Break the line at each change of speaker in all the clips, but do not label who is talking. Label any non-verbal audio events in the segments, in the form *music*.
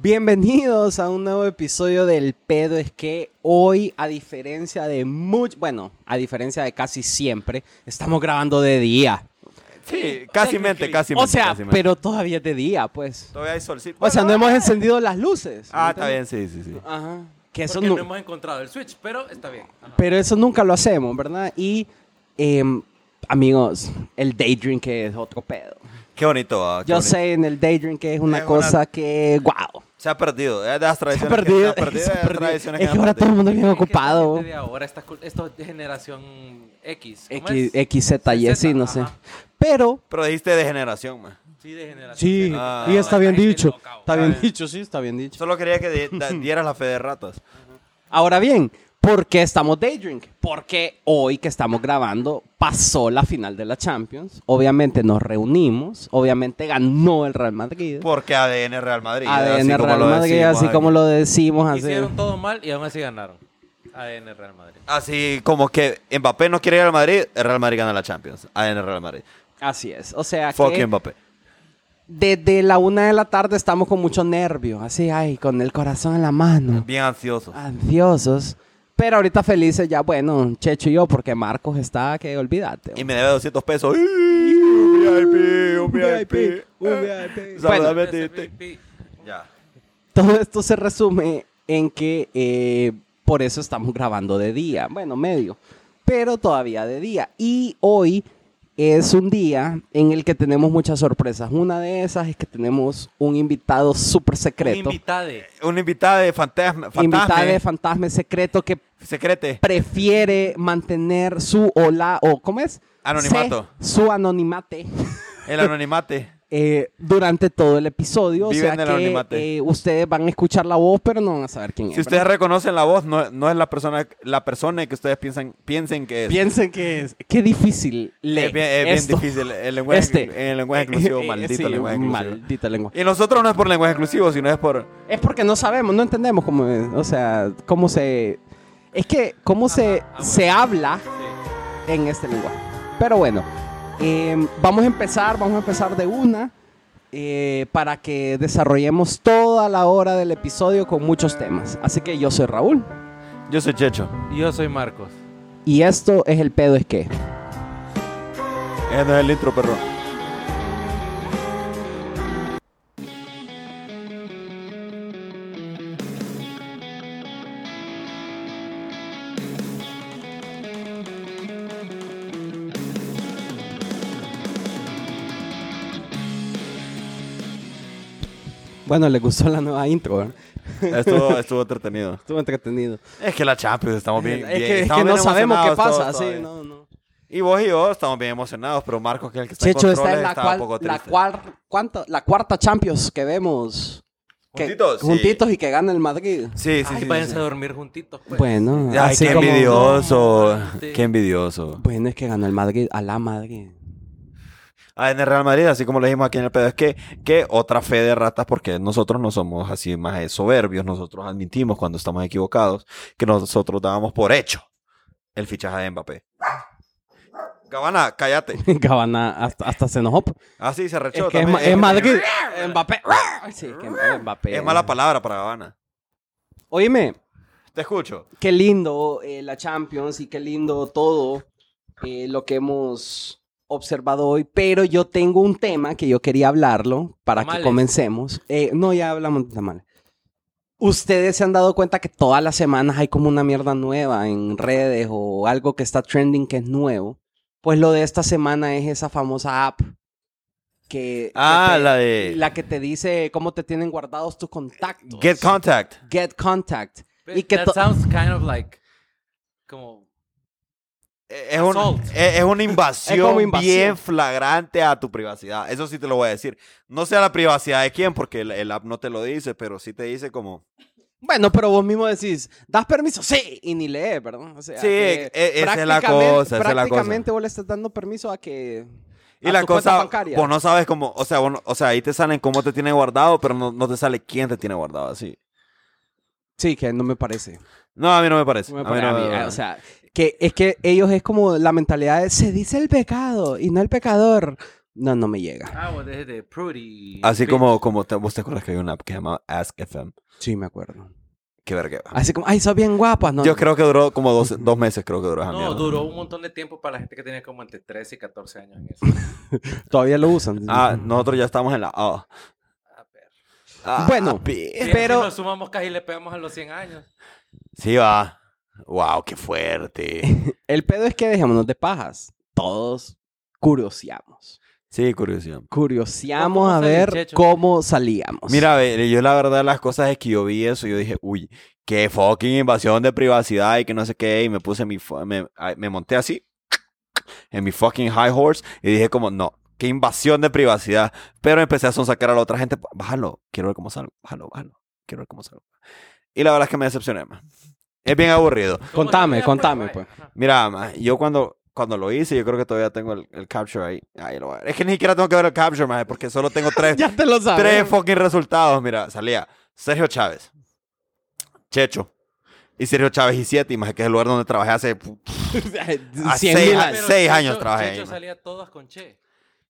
Bienvenidos a un nuevo episodio del pedo. Es que hoy, a diferencia de mucho, bueno, a diferencia de casi siempre, estamos grabando de día.
Sí, casi mente, casi
O
mente.
sea,
casi mente.
pero todavía es de día, pues.
Todavía hay solcito.
O sea, no hemos encendido las luces.
Ah,
¿me
está bien, sí, sí, sí.
Ajá. Que eso
Porque
nu-
no hemos encontrado el Switch, pero está bien. Ajá.
Pero eso nunca lo hacemos, ¿verdad? Y, em, amigos, el daydream que es otro pedo.
Qué bonito. ah, qué
Yo
bonito.
sé en el daydream que es una
Es una-
cosa que, wow.
Se ha perdido. Es de las
Se ha
tradiciones. que-
perdido.
se ha perdido, *laughs*
se ha
es
perdido.
tradiciones
Es
que
que
se
ahora todo el mundo es bien
Es que esta
ocupado.
gente de ahora, esta es de generación X. ¿cómo
X,
es?
XZ y así, no sé. Pero,
Pero dijiste de generación, man.
Sí, de generación.
sí,
Ah.
y está bien
Esta
dicho.
loca,
Está bien dicho, sí, está bien dicho.
Solo quería que *laughs* dieras la fe de ratas.
Ahora bien, ¿por qué estamos daydream? Porque hoy que estamos grabando pasó la final de la Champions. Obviamente nos reunimos. Obviamente ganó el Real Madrid.
Porque ADN Real Madrid.
ADN
así como
Real
lo
Madrid,
decimos
así como lo decimos. Así.
Hicieron todo mal y aún así ganaron. ADN Real Madrid.
Así como que Mbappé no quiere ir al Madrid, el Real Madrid gana la Champions. ADN Real Madrid.
Así es. O sea
Fuck
que
Mbappé.
desde la una de la tarde estamos con mucho nervio. Así, ay, con el corazón en la mano.
Bien ansioso.
Ansiosos. Pero ahorita felices ya, bueno, Checho y yo, porque Marcos está, que olvídate.
Y me debe 200 pesos. Un VIP, un VIP.
un VIP.
Ya.
Todo esto se resume en que eh, por eso estamos grabando de día, bueno, medio, pero todavía de día. Y hoy es un día en el que tenemos muchas sorpresas. Una de esas es que tenemos un invitado súper
Un
secreto.
Un invitado de fantasma.
Invitado de
fantasma
fantasma secreto que
secrete.
prefiere mantener su o la, o ¿cómo es?
Anonimato.
Se- su anonimate.
El anonimate.
Eh, durante todo el episodio. O sea
en el
que
anonimato.
eh, ustedes van a escuchar la voz, pero no van a saber quién es.
Si ustedes
¿verdad?
reconocen la voz, no, no es la persona, la persona que ustedes piensan, piensen que es.
Piensen que es. Qué difícil leer.
es bien, es bien
esto.
difícil. El lenguaje,
Este.
en el lenguaje *laughs* inclusivo,
eh,
maldito
sí,
lenguaje inclusivo.
Maldito lenguaje.
Y nosotros no es por lenguaje inclusivo, sino es por...
Es porque no sabemos, no entendemos cómo es. O sea, cómo se. Es que, cómo se,
ah,
se habla
Sí.
en este lenguaje. Pero bueno, eh, vamos a empezar, vamos a empezar de una. eh, para que desarrollemos toda la hora del episodio con muchos temas. Así que yo soy Raúl.
Yo soy Checho.
Y Yo soy Marcos.
Y esto es el pedo es que.
No es el intro, perro.
Bueno, le gustó la nueva intro, ¿verdad? *laughs*
Estuvo, estuvo entretenido.
Estuvo entretenido.
Es que la Champions, estamos bien.
es
bien-
que, es
estamos
que no
bien
sabemos qué pasa.
todos
Sí, no, no.
Y vos y yo estamos bien emocionados, pero Marcos, que es el que está
Checho
en
está en la,
está
cual-
un poco
la, cuar- ¿cuánto? la cuarta Champions que vemos. Que-
Juntitos, sí.
juntitos y que gana el Madrid.
Sí, sí,
Ay,
sí.
váyanse
sí.
a dormir juntitos. pues.
Bueno,
Ay,
así
qué
como-
envidioso. Qué envidioso.
Bueno, es que ganó el Madrid a la Madrid.
En el Real Madrid, así como le dijimos aquí en el pedo, es que, que otra fe de ratas, porque nosotros no somos así más eh, soberbios, nosotros admitimos cuando estamos equivocados, que nosotros dábamos por hecho el fichaje de Mbappé. Gabana, cállate. *laughs*
Cabana hasta, hasta se enojó.
Ah, sí, se
Es
rechó.
que es,
también.
ma- es Madrid. Mbappé. Sí, que Mbappé.
Es mala palabra para Gabana.
Oíme,
Te escucho.
qué lindo eh, la Champions y qué lindo todo eh, lo que hemos observado hoy, pero yo tengo un tema que yo quería hablarlo para que
Tamales.
comencemos. Eh, no, ya hablamos de tamales. Ustedes se han dado cuenta que todas las semanas hay como una mierda nueva en redes o algo que está trending que es nuevo. Pues lo de esta semana es esa famosa app que, que
Ah,
te-
la de
la que te dice cómo te tienen guardados tus contactos.
Get Contact.
Get contact.
But
Y que
that sounds kind of like como
Es, un- es- es una invasión, *laughs*
Es como invasión.
bien flagrante a tu privacidad. Eso sí te lo voy a decir. No sé a la privacidad de quién, porque el, el app no te lo dice, pero sí te dice como...
Bueno, pero vos mismo decís, ¿das permiso? Sí, y ni. O sea,
Sí,
que
e- esa es la cosa, esa es la cosa.
Prácticamente vos le estás dando permiso a que...
Y
a
la
tu
cosa, vos no sabes cómo, o sea, vos no- o sea, ahí te salen cómo te tiene guardado, pero no, no te sale quién te tiene guardado así.
Sí, que no me parece.
No, a mí no me parece.
No me
A mí
pare-
no
a
me-
eh, o sea, que es que ellos es como la mentalidad de se dice el pecado y no el pecador. No, no me llega.
Ah, vos desde de Prudy.
Así como, como te, vos te acuerdas que hay una app que se llama Ask FM.
Sí, me acuerdo.
Qué verga.
Así como, ay, sos bien guapa. No,
Yo creo que duró como dos, *laughs* dos meses, creo que duró esa
No,
mierda.
duró un montón de tiempo para la gente que tenía como entre 13 y 14 años en eso. *laughs*
Todavía lo usan.
Ah, nosotros ya estamos en la A.
A ver.
Ah,
Bueno.
Pero- Si nos sumamos casi le pegamos a los 100 años.
Sí, va. Wow, qué fuerte. *laughs*
El pedo es que dejémonos de pajas. Todos curioseamos.
Sí.
Curioseamos
¿Cómo
a ver
Checho?
cómo salíamos.
Mira, yo la verdad las cosas es que yo vi eso, yo dije, uy, qué fucking invasión de privacidad y que no sé qué, y me puse mi, me, me monté así en mi fucking high horse y dije como, no, qué invasión de privacidad, pero empecé a sonsacar a la otra gente, bájalo, quiero ver cómo salgo, bájalo, bájalo, quiero ver cómo salgo. Y la verdad es que me decepcioné, más. Es bien aburrido.
¿Cómo
Contame, contame, pues.
Mira, ma, yo cuando, cuando lo hice, yo creo que todavía tengo el, el capture ahí. Ahí lo voy a ver. Es que ni siquiera tengo que ver el capture, ma, porque solo tengo *laughs* tres,
Ya te lo sabes.
tres fucking resultados. Mira, salía Sergio Chávez, Checho y Sergio Chávez y siete, más que es el lugar donde trabajé hace. a *laughs*
Cien
seis
mil
a-
años.
Seis
Checho-
años trabajé ahí,
Checho salía todas con Che.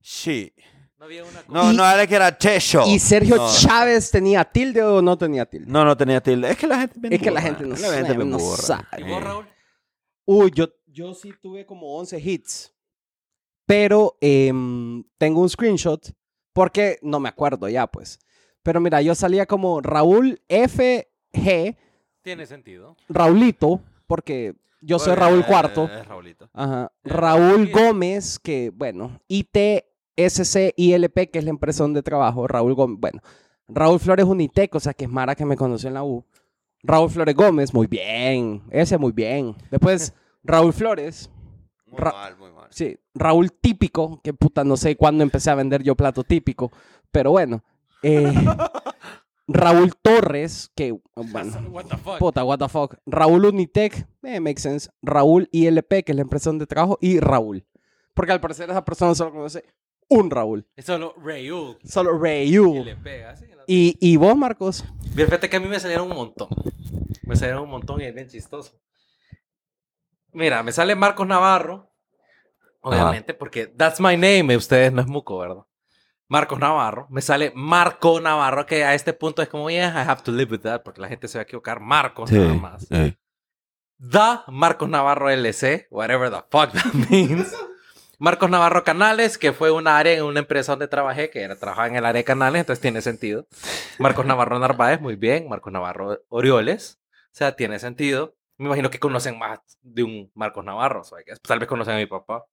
Sí.
No había una con...
No,
Y-
no era que era Checho.
¿Y Sergio
no.
Chávez tenía tilde o no tenía tilde?
No, no tenía tilde. Es que la gente.
Es que la gente no sabe,
bien
no
burra.
sabe.
¿Y vos, Raúl?
Uy, yo, yo sí tuve como 11 hits. Pero em, tengo un screenshot porque no me acuerdo ya, pues. Pero mira, yo salía como Raúl FG,
Tiene sentido.
Raulito, porque yo soy
Bueno,
Raúl
eh,
Cuarto.
Es Raulito.
Ajá.
Eh,
Raúl
sí.
Gómez, que bueno, ITSC ILP, que es la empresa donde trabajo. Raúl Gómez, bueno. Raúl Flores Unitec, o sea que es Mara que me conoció en la U. Raúl Flores Gómez, muy bien. Ese muy bien. Después, *laughs* Raúl Flores.
Muy
Ra-
mal, muy mal.
Sí, Raúl Típico, que puta, no sé cuándo empecé a vender yo plato típico, pero bueno. Eh, *laughs* Raúl Torres, que, *laughs* bueno,
What the fuck?
puta, what the fuck. Raúl Unitec, eh, makes sense. Raúl ILP, que es la empresa donde trabajo, y Raúl. Porque al parecer esa persona solo conoce un Raúl.
Es solo Raúl.
Solo
Y
Raúl. Y, y vos, Marcos,
Bien, fíjate que a mí me salieron un montón. Me salieron un montón y es bien chistoso. Mira, me sale Marcos Navarro. Obviamente, porque that's my name. Ustedes no es Muco, ¿verdad? Marcos Navarro. Me sale Marco Navarro, que a este punto es como, yeah, I have to live with that, porque la gente se va a equivocar. Marcos
Sí.
nada más.
sí.
The Marcos Navarro LC, whatever the fuck that *laughs* means. Marcos Navarro Canales, que fue un área en una empresa donde trabajé, que era trabajar en el área de canales, entonces tiene sentido. Marcos Navarro Narváez, muy bien. Marcos Navarro Orioles, o sea, tiene sentido. Me imagino que conocen más de un Marcos Navarro, guess. tal vez conocen a mi papá.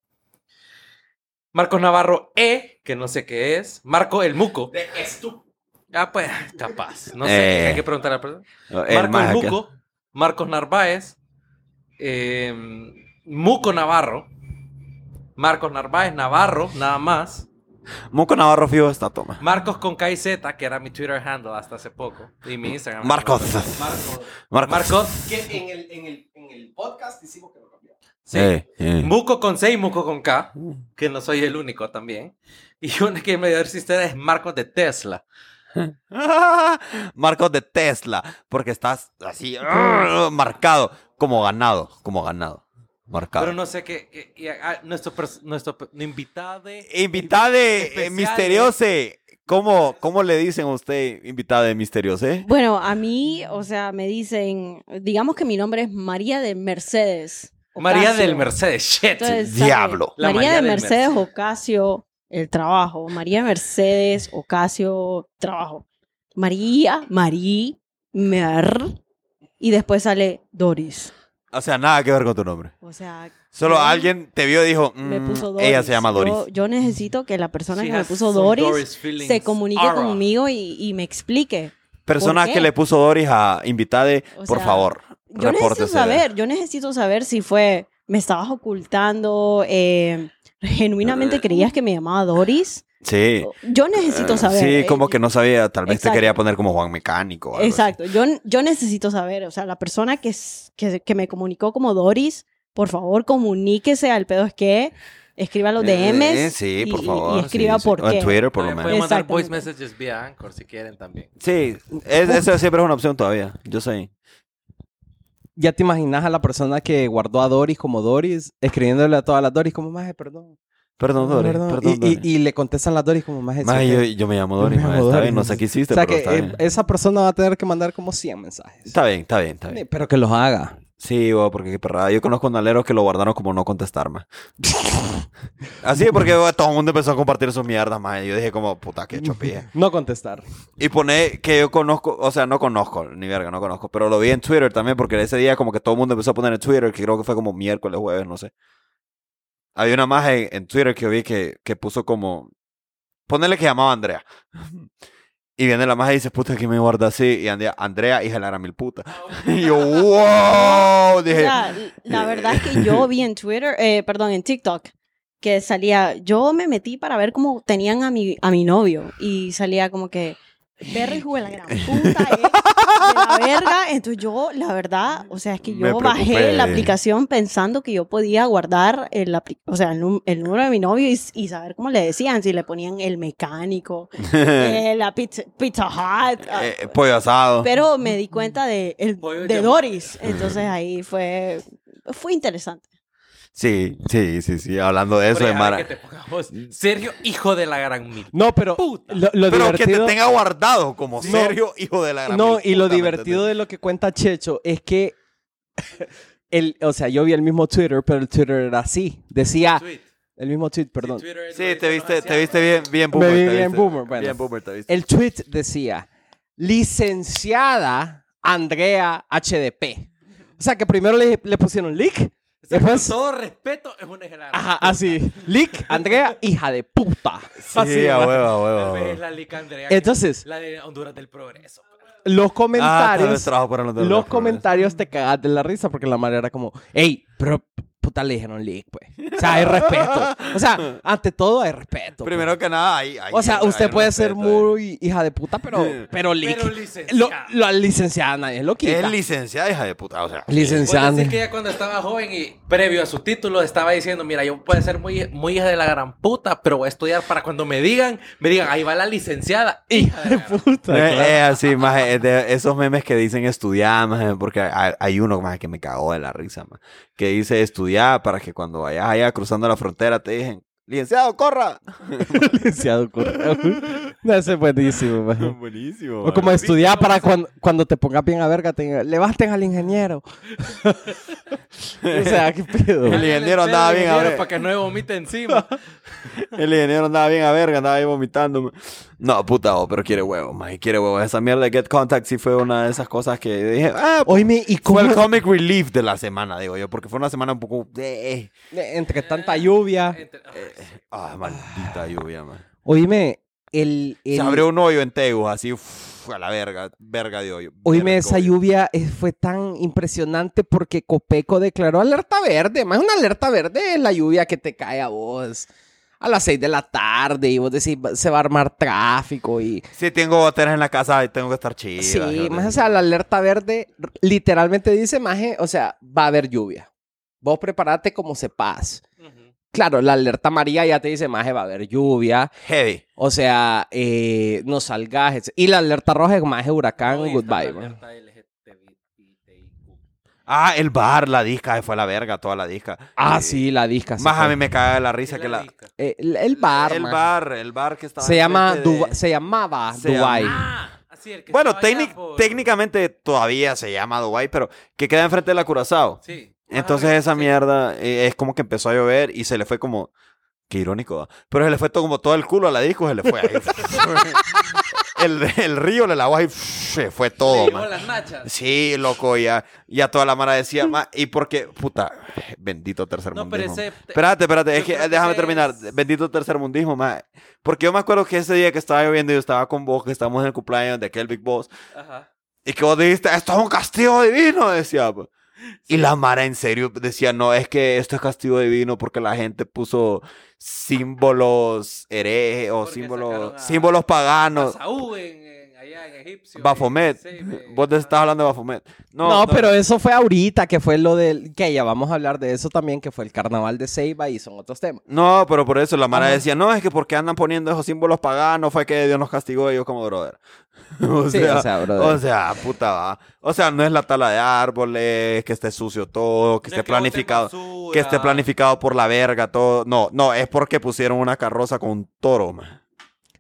Marcos Navarro E, que no sé qué es. Marco el Muco. De esto. Ah, pues, capaz. No sé,
Eh.
hay que preguntar a la persona.
El
Marcos
más acá.
Muco, Marcos Narváez, eh, Muco Navarro, Marcos Narváez Navarro, nada más.
Muco Navarro fijo está toma.
Marcos con KZ, que era mi Twitter handle hasta hace poco. Y mi Instagram.
Marcos.
Marcos,
Marcos.
Marcos.
que en el, en el, en el podcast hicimos que lo cambió.
Sí.
Eh, eh.
Muco con C y Muco con K, que no soy el único también. Y una que me dio ustedes es Marcos de Tesla. *laughs*
Marcos de Tesla, porque estás así *laughs* marcado, como ganado, como ganado, marcado.
Pero no sé qué. nuestro, nuestro pe- invitado de.
Invitade
Especial,
misteriose. ¿Cómo, ¿Cómo le dicen a usted invitade misteriose?
Bueno, a mí, o sea, me dicen, digamos que mi nombre es María de Mercedes.
María
Ocasio.
del Mercedes. Shit.
Entonces,
Diablo.
María
María
de Mercedes
Mercedes.
Ocasio, el trabajo. María Mercedes Ocasio, trabajo. María, Marí, Mer. Y después sale Doris.
O sea, nada que ver con tu nombre.
O sea,
Solo alguien te vio y dijo,
me
"Mm,
puso Doris.
ella se llama Doris.
Yo, yo necesito que la persona
She
que me puso Doris,
feelings.
se comunique
Ara.
conmigo y, y me explique.
Persona
qué?
que le puso Doris a invitade,
O
por
sea,
favor,
Yo necesito saber, yo necesito saber si fue, me estabas ocultando, eh, genuinamente creías que me llamaba Doris.
Sí.
Yo necesito
Eh,
saber.
Sí,
eh,
como que no sabía, tal vez te
Exacto.
quería poner como Juan Mecánico. o algo así.
Exacto, yo, yo necesito saber, o sea, la persona que, es- que, que me comunicó como Doris, por favor comuníquese al pedo es que escriba los DMs
Eh, sí,
y,
por
y-
favor.
y escriba
sí, sí.
por
O
qué.
en Twitter, por lo menos.
pueden mandar voice messages vía Anchor si quieren también.
Sí, es- eso siempre es una opción todavía. Yo sé.
Ya te imaginas a la persona que guardó a Doris como Doris, escribiéndole a todas las Doris como, maje, perdón.
Perdón, Doris.
Perdón.
Perdón,
y,
Doris.
y- y le contestan las Doris como más
Maje, yo, yo me llamo Doris, maje, está bien, no sé qué hiciste,
O sea
pero
que
está
eh,
bien.
esa persona va a tener que mandar como 100 mensajes.
Está bien, está bien, está bien.
Pero que los haga.
Sí, bo, porque qué perrada. Yo conozco naleros que lo guardaron como no contestar, más. Así, porque bo, todo el mundo empezó a compartir sus mierdas, más. Yo dije como, puta, qué chopilla. *laughs*
No contestar.
Y pone que yo conozco, o sea, no conozco, ni verga, no conozco, pero lo vi en Twitter también, porque ese día como que todo el mundo empezó a poner en Twitter, que creo que fue como miércoles, jueves, no sé. Había una más en, en Twitter que yo vi que, que puso como, ponerle que llamaba Andrea. *laughs* Y viene la magia y dice, puta, que me guarda así. Y Andrea, Andrea hija de la mil puta. *laughs* Y yo, wow. Dije,
Mira, la verdad es que yo vi en Twitter, eh, perdón, en TikTok, que salía, yo me metí para ver cómo tenían a mi, a mi novio y salía como que, perro hijo de la gran *laughs* puta, eh, de la verga. Entonces yo, la verdad, o sea, es que yo bajé la aplicación pensando que yo podía guardar el, o sea, el, número de mi novio y, y saber cómo le decían, si le ponían el mecánico, *laughs* eh, la pizza, pizza Hut, ah,
eh, pollo asado.
pero me di cuenta de, el, de. Doris. Entonces ahí fue, fue interesante.
Sí, sí, sí, sí. Hablando de eso, de Mara.
que te vos. Sergio, hijo de la gran mil.
No, pero
Puta.
lo, lo
Pero que te tenga guardado como
No.
Sergio, hijo de la gran
No,
mil
y lo
¿me
divertido de lo que cuenta Checho es que... el, o sea, yo vi el mismo Twitter, pero el Twitter era así. Decía...
Tweet.
El mismo tweet, perdón.
Sí, Twitter
Sí, te viste, te viste bien, bien
Me
boomer.
vi
te
bien
viste.
boomer, bueno.
Bien boomer, te viste.
El tweet decía, licenciada Andrea HDP. O sea, que primero le, le pusieron leak.
O sea,
Después,
con todo respeto, es una hija de la gran
ajá,
puta.
así. Leak, Andrea, hija de puta.
Sí,
Así,
a huevo, a huevo,
es la Lica Andrea.
Entonces,
La de Honduras del Progreso.
los
Ah,
comentarios,
los
comentarios te cagas de la risa porque la madre era como, hey, pero puta le dijeron leak, pues. O sea, hay respeto. O sea, ante todo hay respeto. pues.
Primero que nada, hay, hay-
O sea,
hay
usted puede ser
eh.
muy hija de puta, pero, *laughs* pero leak.
Pero
Lo,
licenciada.
la licenciada nadie lo quita.
Es licenciada, hija de puta. O sea,
licenciada.
Puede decir que ella cuando estaba joven y previo a su título estaba diciendo, mira, yo puedo ser muy, muy hija de la gran puta, pero voy a estudiar para cuando me digan, me digan, ahí va la licenciada. Hija de
puta.
Eh,
claro.
eh, así, más de esos memes que dicen estudiar, porque hay, hay uno más que me cagó de la risa, más, que dice estudiar para que cuando vayas allá cruzando la frontera te digan, licenciado, corra. *laughs*
licenciado Correa. No, ese es buenísimo, maje. *laughs*
Buenísimo.
O como estudiar para cuando, cuando te pongas bien a verga, te levanten al ingeniero. *laughs* o sea, qué pedo.
El ingeniero andaba bien, a
ingeniero,
ver.
Para que no me vomite encima.
El ingeniero andaba bien a verga, andaba ahí vomitando. No, puta, oh, pero quiere huevo, más quiere huevo. Esa mierda de Get Contact sí fue una de esas cosas que dije, ah,
Oíme, ¿y cómo
fue el comic relief de la semana, digo yo, porque fue una semana un poco de...
entre tanta lluvia?
Entre- *laughs*
Ah, maldita lluvia, man.
Oíme, el... el
Se abrió un hoyo en Tegus, así, uf, a la verga, verga de hoyo.
Oíme, esa
hoyo.
lluvia fue tan impresionante porque Copeco declaró alerta verde. Más una alerta verde es la lluvia que te cae a vos a las 6 de la tarde y vos decís, "Va- se va a armar tráfico y...
Si tengo goteras en la casa, tengo que estar chido.
Sí, más o sea, la alerta verde literalmente dice, maje, o sea, va a haber lluvia. Vos preparate como sepas. Claro, la alerta amarilla ya te dice, maje, va a haber lluvia.
Heavy.
O sea, eh, no salgas. etc. Y la alerta roja es, maje, huracán,
está
goodbye.
la
man.
alerta LGTBIQ.
Ah, el bar, la disca, fue la verga, toda la disca.
Ah,
Eh,
sí, la disca.
Más a
fue.
mí me caga la risa
¿Qué
que
la disca?
Eh, el, el bar,
el bar, el bar que estaba
Se, llama
enfrente de-
Duba- se llamaba
Se
Dubai.
Ah, así el que
Bueno,
estaba allá
técnic-
por-
técnicamente todavía se llama Dubai, pero que queda enfrente de la Curazao.
Sí.
Entonces esa mierda eh, es como que empezó a llover y se le fue como... Qué irónico, ¿va? Pero se le fue todo como todo el culo a la disco, se le fue ahí. *laughs* el, el río, el agua ahí, se fue todo,
Sí,
man.
las nachas.
Sí, loco, ya, ya toda la mara decía, ma, y porque, puta, bendito tercer
No, pero
mundismo.
ese-
Espérate, espérate, es
yo
que
creo que
déjame
ese
terminar.
es-
Bendito tercer mundismo, ma. Porque yo me acuerdo que ese día que estaba lloviendo, yo estaba con vos, que estábamos en el cumpleaños de aquel Big Boss,
Ajá.
y que vos dijiste, esto es un castigo divino, decía. Y la Mara en serio decía, no, es que esto es castigo divino porque la gente puso símbolos herejes o
Porque
símbolos,
a-
símbolos
A
paganos.
Saúl en, en- egipcio.
Bafomet.
Sí, *laughs* me-
Vos te estás hablando de Bafomet. No,
No, pero eso fue ahorita, que fue lo del... Que ya vamos a hablar de eso también, que fue el carnaval de Ceiba y son otros temas.
No, pero por eso la Mara
Ajá.
decía, no, es que porque andan poniendo esos símbolos paganos, fue que Dios nos castigó y yo como brother. *laughs* o,
Sí,
sea,
o sea, brother.
o sea, puta va. O sea, no es la tala de árboles, que esté sucio todo, que
No
esté
es que
planificado. Que esté planificado por la verga, todo. No, no, es porque pusieron una carroza con un toro, man.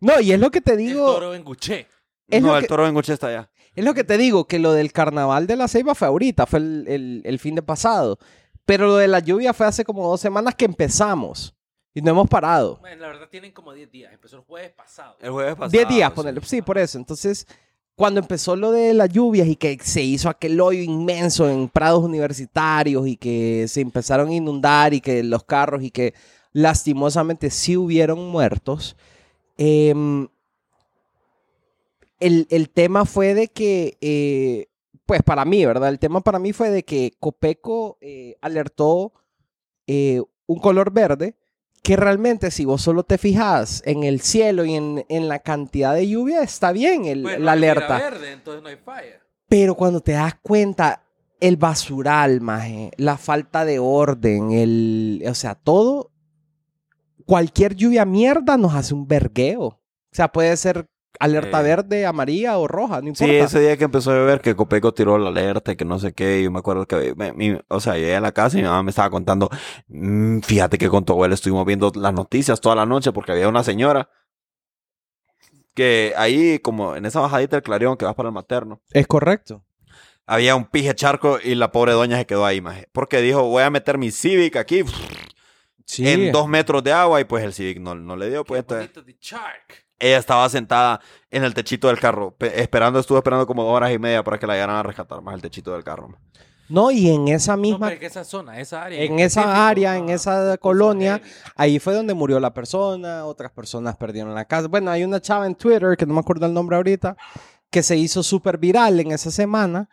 No, y es lo que te
El
digo...
toro en Guché.
Es
no,
lo
el
que-
toro en Guche está allá.
Es lo que te digo, que lo del carnaval de la Ceiba fue ahorita, fue el, el- el fin de pasado. Pero lo de la lluvia fue hace como dos semanas que empezamos. Y no hemos parado.
Bueno, la verdad tienen como 10 días. Empezó el jueves pasado.
El jueves pasado.
Diez días,
sí.
ponele. Sí, por eso. Entonces, cuando empezó lo de las lluvias y que se hizo aquel hoyo inmenso en prados universitarios y que se empezaron a inundar y que los carros y que lastimosamente sí hubieron muertos, em, el, el tema fue de que, eh, pues para mí, ¿verdad? El tema para mí fue de que Copeco eh, alertó eh, un color verde que realmente si vos solo te fijas en el cielo y en, en la cantidad de lluvia, está bien el-
Pues,
la
no
alerta.
verde, entonces no hay falla.
Pero cuando te das cuenta, el basural, maje, la falta de orden, el, o sea, todo, cualquier lluvia mierda nos hace un vergueo. O sea, puede ser alerta verde, amarilla o roja, no importa.
Sí, ese día que empezó a llover, que Copeco tiró la alerta y que no sé qué, yo me acuerdo que, me- o sea, llegué a la casa y mi mamá me estaba contando, "Mm, fíjate que con tu abuela estuvimos viendo las noticias toda la noche porque había una señora que ahí, como en esa bajadita del Clarión que vas para el materno,
Es correcto.
había un pije charco y la pobre doña se quedó ahí, maje, porque dijo, voy a meter mi Civic aquí
Sí.
en dos metros de agua y pues el Civic no, no le dio, pues
Qué
entonces...
bonito de Shark.
Ella estaba sentada en el techito del carro, pe- esperando, estuvo esperando como dos horas y media para que la llegaran a rescatar más el techito del carro.
No, y en esa
No,
misma,
pero es que esa zona, esa área.
en esa área, en esa colonia, ahí fue donde murió la persona, otras personas perdieron la casa. Bueno, hay una chava en Twitter, que no me acuerdo el nombre ahorita, que se hizo súper viral en esa semana,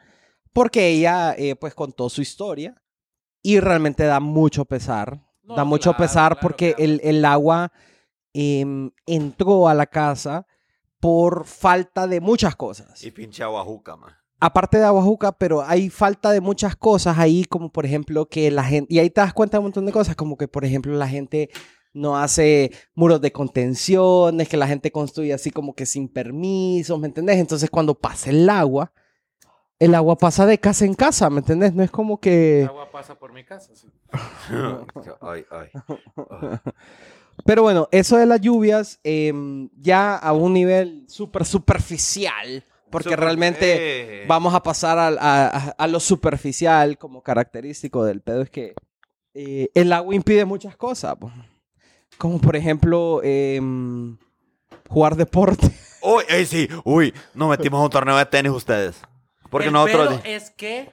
porque ella eh, pues contó su historia y realmente da mucho pesar.
No,
da mucho
claro,
pesar
claro,
porque
claro.
El, el agua em, entró a la casa por falta de muchas cosas
Y pinche aguajuca, man.
aparte de Aguajuca, pero hay falta de muchas cosas ahí, como por ejemplo que la gente, y ahí te das cuenta de un montón de cosas, como que por ejemplo la gente no hace muros de contenciones, que la gente construye así como que sin permiso, ¿me entendés? Entonces cuando pasa el agua, el agua pasa de casa en casa, ¿me entendés? No es como
El
que...
agua pasa por mi casa. sí. *laughs*
ay, ay. *laughs*
Pero bueno, eso de las lluvias, em, ya a un nivel súper superficial, porque
Super-
realmente...
eh,
vamos a pasar a, a- a lo superficial como característico del pedo es que eh, el agua impide muchas cosas po. como por ejemplo em, jugar deporte *laughs*
Uy, sí, uy, nos metimos a un torneo de tenis ustedes. Porque
el
nosotros.
pedo es que.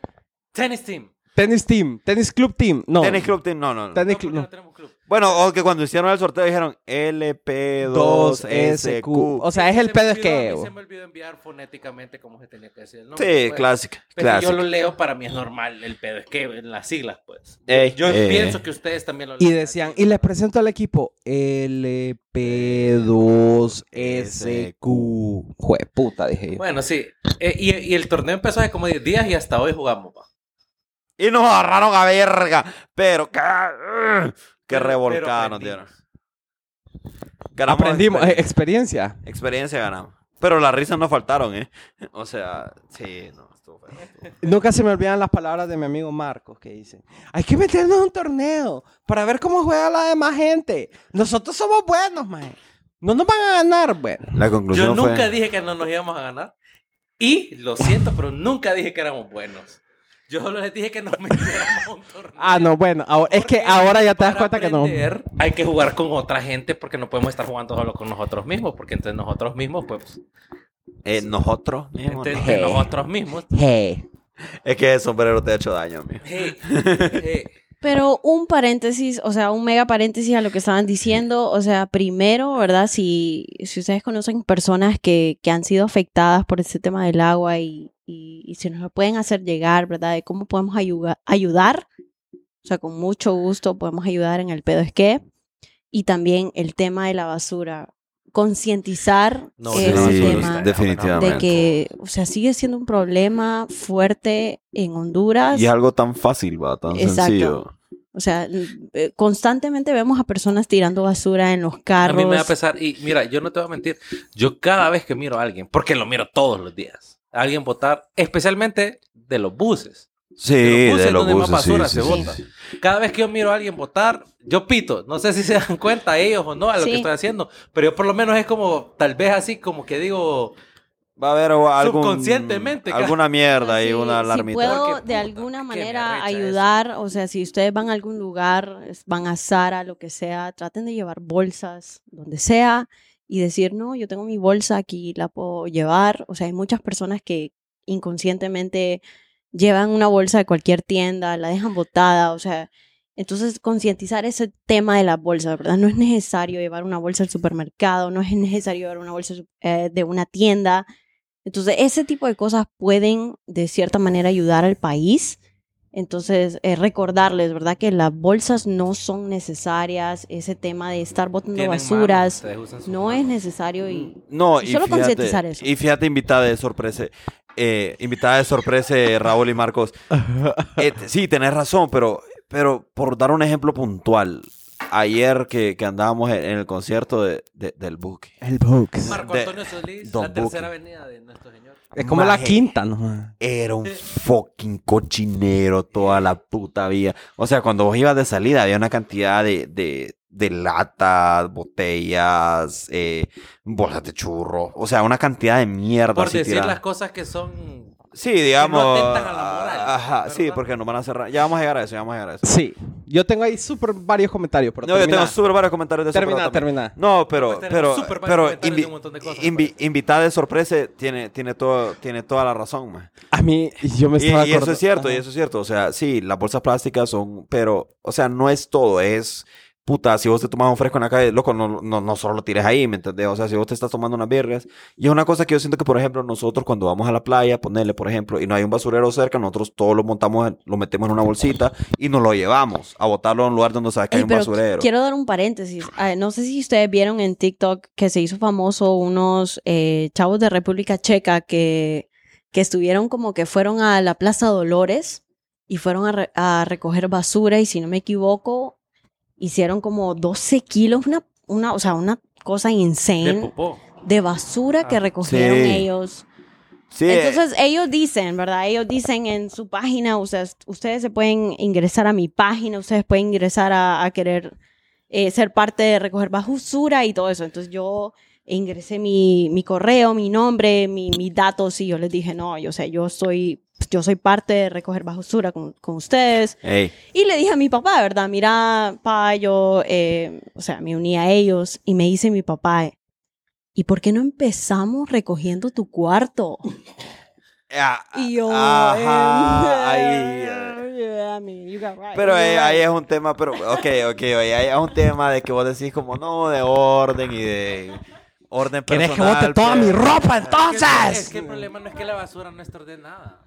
Tennis team.
tenis team tenis club team no
Tenis Club Team, no, no. no.
Tenis
No,
club no.
Club.
Bueno, o que cuando hicieron el sorteo dijeron LP2SQ.
2SQ. O sea, es el pedo es que...
Se me olvidó enviar fonéticamente como se tenía que decir el nombre.
Sí,
pues.
clásica,
Pero si yo
clásica.
lo leo, para mí es normal. El pedo es que en las siglas, pues.
Ey,
Yo
eh.
pienso que ustedes también lo
y
leen
decían
así.
y les presento al equipo LP2SQ Jue puta dije yo
Bueno, sí. Eh, y, y el torneo empezó hace como 10 días y hasta hoy jugamos. pa.
Y nos agarraron a verga. Pero qué,
Pero-
revolcada nos dieron.
aprendimos.
Ganamos
aprendimos
experiencia.
experiencia
Experiencia ganamos. Pero las risas no faltaron, ¿eh? *laughs* O sea, sí, no, estuvo feo. estuvo feo.
Nunca se me olvidan las palabras de mi amigo Marcos que dice, hay que meternos en un torneo para ver cómo juega la demás gente. Nosotros somos buenos, man. No nos van a ganar, bueno.
La conclusión
Yo nunca
fue...
dije que no nos íbamos a ganar. Y lo siento, pero nunca dije que éramos buenos. Yo solo les dije que nos *laughs* metiéramos a un torneo.
Ah, no, bueno, ahora- es que ahora ya te das cuenta que no.
Hay que jugar con otra gente porque no podemos estar jugando solo con nosotros mismos, porque entre nosotros mismos, pues,
Eh, nosotros mismos.
entre,
Hey.
nosotros mismos.
Hey.
Es que el sombrero te ha hecho daño, amigo.
Hey, *laughs* hey.
Pero un paréntesis, o sea, un mega paréntesis a lo que estaban diciendo. O sea, primero, ¿verdad? Si, si ustedes conocen personas que, que han sido afectadas por este tema del agua y, y, y si nos lo pueden hacer llegar, ¿verdad? De cómo podemos ayuda- ayudar. O sea, con mucho gusto podemos ayudar en el pedo es que. Y también el tema de la basura. concientizar
No,
ese
no,
sí,
tema.
definitivamente.
De que, o sea, sigue siendo un problema fuerte en Honduras.
Y es algo tan fácil, va, tan
Exacto.
sencillo.
O sea, eh, constantemente vemos a personas tirando basura en los
A
carros.
mí me da pesar. Y mira, yo no te voy a mentir. Yo cada vez que miro a alguien, porque lo miro todos los días, a alguien votar, especialmente de los buses.
Sí,
De los buses
de los
donde más
buses, sí,
basura
sí,
se
sí.
Cada vez que yo miro a alguien votar, yo pito. No sé si se dan cuenta ellos o no a lo
Sí.
que estoy haciendo. Pero yo por lo menos es como, tal vez así como que digo,
Va a haber algún,
Subconscientemente,
alguna mierda y
Sí,
una
si
alarmita.
puedo
Porque,
de alguna manera
eso.
ayudar, o sea, si ustedes van a algún lugar, van a Sara, lo que sea, traten de llevar bolsas donde sea y decir, no, yo tengo mi bolsa aquí, la puedo llevar. O sea, hay muchas personas que inconscientemente llevan una bolsa de cualquier tienda, la dejan botada, o sea, entonces concientizar ese tema de las bolsas, ¿verdad? No es necesario llevar una bolsa al supermercado, no es necesario llevar una bolsa eh, de una tienda. Entonces, ese tipo de cosas pueden de cierta manera ayudar al país. Entonces, eh, recordarles, ¿verdad? Que las bolsas no son necesarias, ese tema de estar botando
tienen
basuras
manos,
no es necesario y
No,
Y solo
fíjate,
concientizar eso.
y fíjate, invitada de sorpresa, eh, invitada de sorpresa, *laughs* Raúl y Marcos. Eh, sí, tenés razón, pero, pero por dar un ejemplo puntual, ayer que, que andábamos en, el concierto de, de- del buque.
El Books.
Marco
de-
Antonio Solís,
Don
la tercera
Buki.
avenida de nuestro señor.
Es como la quinta, ¿no?
Era un fucking cochinero toda la puta vía. O sea, cuando vos ibas de salida había una cantidad de, de, de latas, botellas, eh, bolsas de churro. O sea, una cantidad de mierda.
Por
así
decir
tirada.
las cosas que son...
Sí, digamos.
atentan a la moral,
Ajá, sí, porque nos van a cerrar. Ya vamos a llegar a eso, ya vamos a llegar a eso.
Sí. Yo tengo ahí súper varios comentarios, pero
no, yo tengo súper varios comentarios de eso.
Termina, termina.
No, pero,
Pues
pero,
súper varios
pero
comentarios de
invi-
un montón de cosas,
invi-
parece.
invitada de sorpresa tiene, tiene, todo, tiene toda la razón, man.
A mí, yo me
Y,
estaba
y eso
acordando-
es cierto, y eso es cierto. O sea, sí, las bolsas plásticas son, pero, o sea, no es todo, es, puta, si vos te tomas un fresco en la calle, loco, no, no, no solo lo tires ahí, ¿me entendés? O sea, si vos te estás tomando unas birrias, y es una cosa que yo siento que, por ejemplo, nosotros cuando vamos a la playa, ponerle, por ejemplo, y no hay un basurero cerca, nosotros todo lo montamos, lo metemos en una bolsita y nos lo llevamos a botarlo a un lugar donde sabes que
Ey,
hay un
pero
basurero.
quiero dar un paréntesis. Ah, no sé si ustedes vieron en TikTok que se hizo famoso unos eh, chavos de República Checa que, que estuvieron como que fueron a la Plaza Dolores y fueron a, re- a recoger basura y si no me equivoco hicieron como 12 kilos, una, una, o sea, una cosa
De
insane
popó.
de basura que
Ah,
recogieron
sí.
ellos.
Sí,
Entonces ellos dicen, ¿verdad? Ellos dicen en su página, ustedes, ustedes se pueden ingresar a mi página, ustedes pueden ingresar a, a querer eh, ser parte de recoger basura y todo eso. Entonces yo ingresé mi, mi correo, mi nombre, mi- mis datos y yo les dije, no, yo sé, yo soy, yo soy parte de recoger basura con, con ustedes. Y le dije a mi papá, ¿verdad? Mira, pa, yo, eh, o sea, me uní a ellos y me dice mi papá, ¿y por qué no empezamos recogiendo tu cuarto? *laughs*
ah,
Y yo,
ajá, ahí,
eh, *laughs*
eh.
yeah, I mean, you got right,
Pero
you
ahí,
got
ahí
right.
es un tema, pero, ok, ok, oye, ahí es un tema de que vos decís como, no, de orden y de orden
¿Querés que
personal.
bote toda mi ropa
Es
entonces?
que el problema no es que la basura no esté ordenada.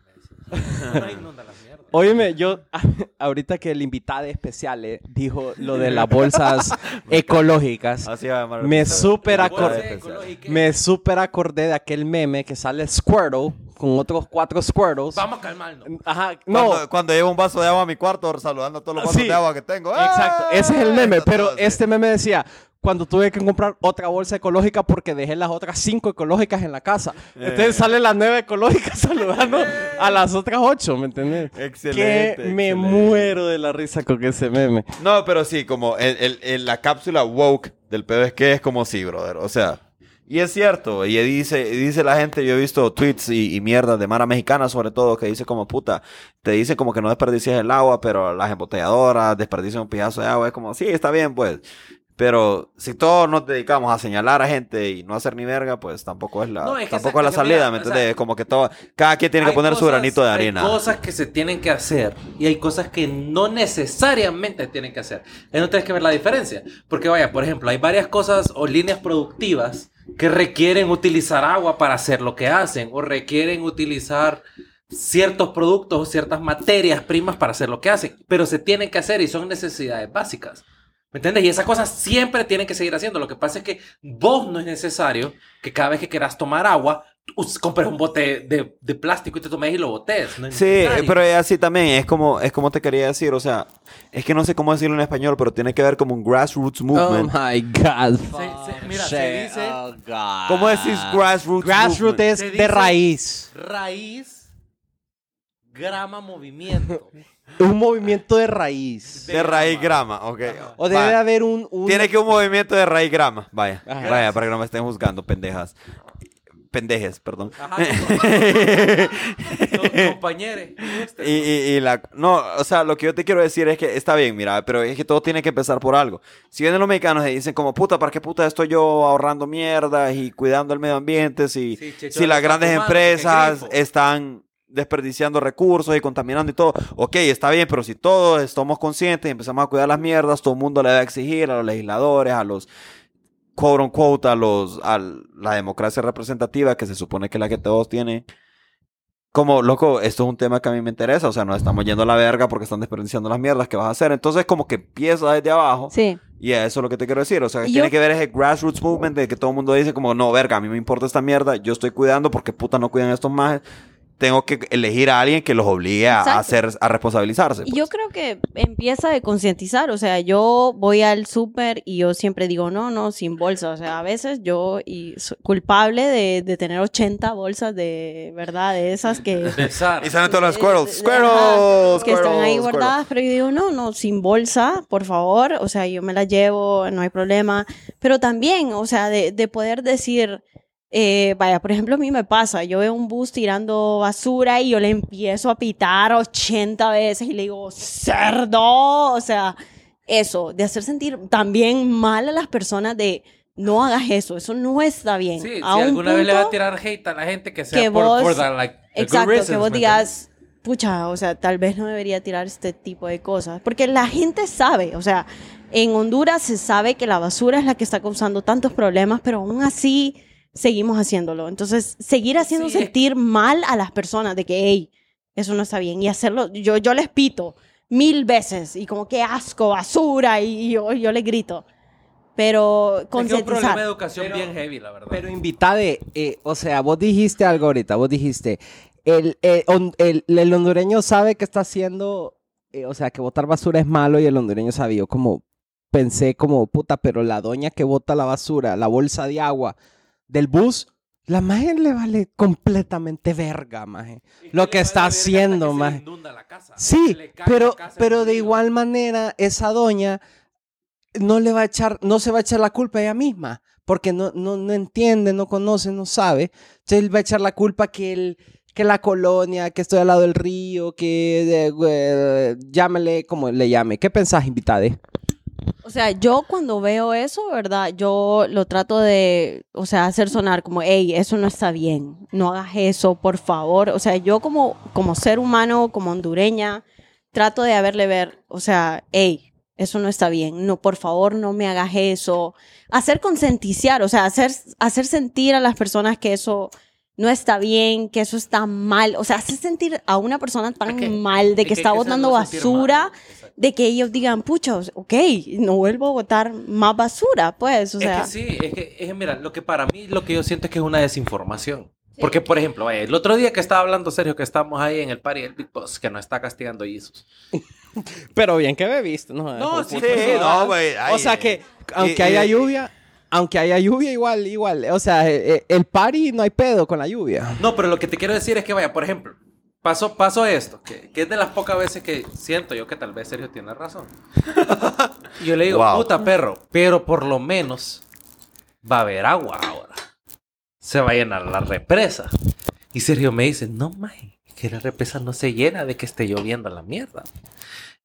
No inunda la mierda.
Óyeme, yo *laughs* ahorita que el invitado especial eh, dijo lo de las bolsas *laughs* ecológicas,
Así va
Me
Bolsa
acordé. me acordé de aquel meme que sale Squirtle con otros cuatro Squirtles.
Vamos a calmarnos.
Ajá, no,
Cuando, cuando llevo un vaso de agua a mi cuarto, saludando a todos los vasos
Sí.
de agua que tengo.
exacto,
¡Ah!
ese es el meme,
Eso
pero este meme decía, cuando tuve que comprar otra bolsa ecológica porque dejé las otras cinco ecológicas en la casa. Entonces
Eh.
sale la nueva ecológica *laughs* saludando a las otras ocho, ¿me entiendes?
Excelente,
Que me
excelente.
muero de la risa con ese meme.
No, pero sí, como el, el- el- la cápsula woke del pedo es que es como sí, brother. O sea, y es cierto. Y dice, dice la gente, yo he visto tweets y, y mierdas de Mara Mexicana sobre todo, que dice como puta, te dice como que no desperdicies el agua, pero las embotelladoras desperdician un pedazo de agua. Es como, sí, está bien, pues. Pero si todos nos dedicamos a señalar a gente y no hacer ni verga, pues tampoco es la,
No, es que
tampoco es la salida,
mira,
¿me
o sea,
entiendes? como que todo, cada quien tiene que poner su
cosas-
granito de arena.
Hay cosas que se tienen que hacer y hay cosas que no necesariamente tienen que hacer. Ahí no tienes que ver la diferencia. Porque vaya, por ejemplo, hay varias cosas o líneas productivas que requieren utilizar agua para hacer lo que hacen o requieren utilizar ciertos productos o ciertas materias primas para hacer lo que hacen. Pero se tienen que hacer y son necesidades básicas. ¿Me entiendes? Y esas cosas siempre tienen que seguir haciendo. Lo que pasa es que vos no es necesario que cada vez que quieras tomar agua, compres un bote de, de plástico y te tomes y lo botes. No
Sí,
necesario.
pero es así también, es como, es como te quería decir, o sea, es que no sé cómo decirlo en español, pero tiene que ver como un grassroots
Oh
movement.
my God.
se- mira, se dice-
Oh, God.
¿Cómo decís grassroots
Grassroot
movement?
es de raíz.
Raíz, grama, movimiento. *laughs*
Un movimiento de raíz.
De raíz grama, ok.
O debe
Va.
haber un... un-
Tiene que un movimiento de raíz grama. Vaya,
Ajá.
vaya, para que no me estén juzgando, pendejas. Pendejes, perdón.
Ajá, Com- compañeros.
y, y- y la... No, o sea, lo que yo te quiero decir es que está bien, mira, pero es que todo tiene que empezar por algo. Si vienen los mexicanos y dicen como, puta, ¿para qué puta estoy yo ahorrando mierda y cuidando el medio ambiente si,
Sí, Checho
si las grandes empresas
grifo.
están desperdiciando recursos y contaminando y todo? Ok, está bien, pero si todos estamos conscientes y empezamos a cuidar las mierdas, todo el mundo le va a exigir a los legisladores, a los quote unquote, a los a la democracia representativa que se supone que es la que todos tienen como, loco, esto es un tema que a mí me interesa, o sea, nos estamos yendo a la verga porque están desperdiciando las mierdas que vas a hacer. Entonces, como que empieza desde abajo.
Sí.
Y eso es lo que te quiero decir. O sea, que tiene que ver ese grassroots movement de que todo el mundo dice como, no, verga, a mí me importa esta mierda, yo estoy cuidando porque puta no cuidan estos más. Tengo que elegir a alguien que los obligue a,
Exacto.
hacer, a responsabilizarse.
Y
pues.
yo creo que empieza de concientizar, o sea, yo voy al súper y yo siempre digo, no, no, sin bolsa, o sea, a veces yo y soy culpable de, de tener 80 bolsas de, ¿verdad? De esas que... *laughs*
Y salen todos los
Eh,
squirrels. Squirrels,
que están ahí
squirrels,
guardadas, pero yo digo, no, no, sin bolsa, por favor, o sea, yo me la llevo, no hay problema, pero también, o sea, de, de poder decir, eh, vaya, por ejemplo, a mí me pasa, yo veo un bus tirando basura y yo le empiezo a pitar 80 veces y le digo, cerdo, o sea, eso, de hacer sentir también mal a las personas de... No hagas eso, eso no está bien.
Sí, si
A un
alguna vez le va a
punto-
tirar hate a la gente que sea
que
por,
vos-
por the, like,
Exacto,
reasons,
que vos
¿me
digas, pucha, o sea, tal vez no debería tirar este tipo de cosas. Porque la gente sabe, o sea, en Honduras se sabe que la basura es la que está causando tantos problemas, pero aún así seguimos haciéndolo. Entonces, seguir haciendo
Sí,
sentir mal a las personas de que, hey, eso no está bien. Y hacerlo, yo, yo les pito mil veces y como que asco, basura, y yo, yo les grito. Pero
que es un problema de
concientizar.
educación
Pero-
bien heavy, la verdad.
Pero invitade, eh, o sea, vos dijiste algo ahorita, vos dijiste, el, eh, hon- el, el hondureño sabe que está haciendo, eh, o sea, que botar basura es malo y el hondureño sabía, Yo como pensé como, puta, pero la doña que bota la basura, la bolsa de agua del bus, la maje le vale completamente verga, maje. Lo que está haciendo, maje. Sí, pero, pero de igual manera, esa doña no le va a echar, no se va a echar la culpa a ella misma, porque no, no, no entiende, no conoce, no sabe. Entonces él va a echar la culpa que el, que la colonia, que estoy al lado del río, que eh, eh, llámele como le llame. ¿Qué pensás, invitade?
O sea, yo cuando veo eso, ¿verdad? Yo lo trato de, o sea, hacer sonar como, hey, eso no está bien, no hagas eso, por favor. O sea, yo como, como ser humano, como hondureña, trato de haberle ver, o sea, hey, eso no está bien, no, por favor, no me hagas eso. Hacer concientizar, o sea, hacer, hacer sentir a las personas que eso no está bien, que eso está mal. O sea, hacer sentir a una persona tan mal de
es
que, está
que
botando basura de que ellos digan, pucha, ok, no vuelvo a botar más basura, pues, o sea.
es que sí, es que, es que mira, lo que para mí, lo que yo siento es que es una desinformación. Porque, por ejemplo, vaya, el otro día que estaba hablando, Sergio, que estábamos ahí en el party del Big Boss, que nos está castigando Jesus.
Pero bien que bebiste, ¿no?
No, sí,
Sí, no, güey.
O sea que,
eh,
aunque
y-
haya
y-
lluvia, aunque haya lluvia, igual, igual. O sea, eh, eh, el party no hay pedo con la lluvia.
No, pero lo que te quiero decir es que, vaya, por ejemplo, pasó, pasó esto, que, que es de las pocas veces que siento yo que tal vez Sergio tiene razón. *laughs* Yo le digo,
Wow.
puta perro, pero por lo menos va a haber agua ahora. Se va a llenar la represa. Y Sergio me dice, no, maje, que la represa no se llena de que esté lloviendo la mierda.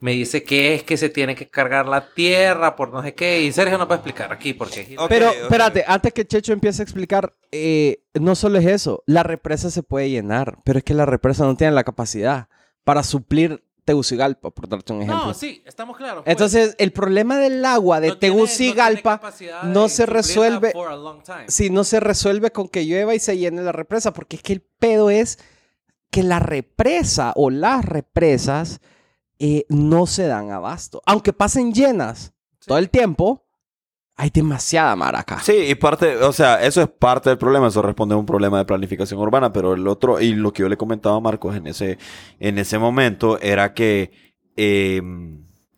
Me dice que es que se tiene que cargar la tierra por no sé qué. Y Sergio nos va a explicar aquí porque...
Pero, espérate, antes que Checho empiece a explicar, eh, no solo es eso, la represa se puede llenar, pero es que la represa no tiene la capacidad para suplir Tegucigalpa, por darte un ejemplo.
No, sí, estamos claros. pues.
Entonces, el problema del agua de
No tiene- no tiene
Tegucigalpa no
de
se resuelve si no se resuelve con que llueva y se llene la represa, porque es que el pedo es que la represa o las represas eh, no se dan abasto, aunque pasen llenas, todo el tiempo, hay demasiada mar acá.
Sí, y parte, o sea, eso es parte del problema, eso responde a un problema de planificación urbana, pero el otro, y lo que yo le comentaba a Marcos en ese, en ese momento, era que eh,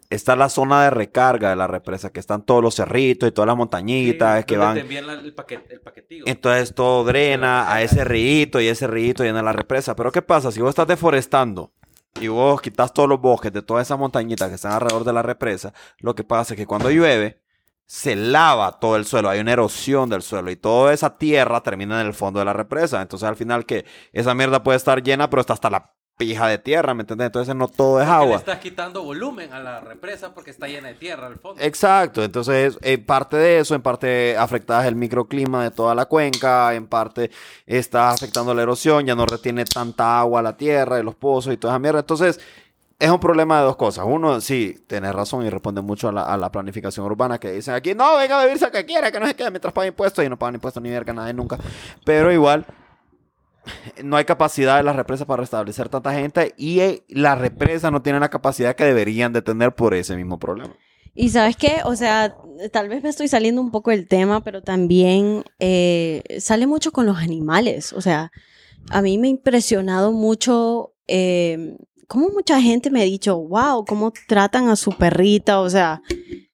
está la zona de recarga de la represa, que están todos los cerritos y todas las montañitas que van.
el, paquete, el paquetillo.
Entonces todo drena a ese rito y ese rito llena la represa. Pero ¿qué pasa? Si vos estás deforestando y vos quitas todos los bosques de todas esas montañitas que están alrededor de la represa, lo que pasa es que cuando llueve, se lava todo el suelo, hay una erosión del suelo y toda esa tierra termina en el fondo de la represa. Entonces al final que esa mierda puede estar llena, pero está hasta la pija de tierra, ¿me entiendes? Entonces no todo es
Porque Le
agua.
estás quitando volumen a la represa porque está llena de tierra al fondo.
Exacto, entonces en parte de eso, en parte afectas el microclima de toda la cuenca, en parte está afectando la erosión, ya no retiene tanta agua la tierra y los pozos y toda esa mierda. Entonces es un problema de dos cosas. Uno, sí, tenés razón y responde mucho a la, a la planificación urbana que dicen aquí, no, venga a vivirse que quiera, que no se quede mientras paga impuestos y no pagan impuestos ni verga nadie nunca. Pero igual, no hay capacidad de las represas para restablecer tanta gente y eh, las represas no tienen la capacidad que deberían de tener por ese mismo problema.
Y sabes qué, o sea, tal vez me estoy saliendo un poco del tema, pero también eh, sale mucho con los animales. O sea, a mí me ha impresionado mucho eh, cómo mucha gente me ha dicho, wow, cómo tratan a su perrita. O sea,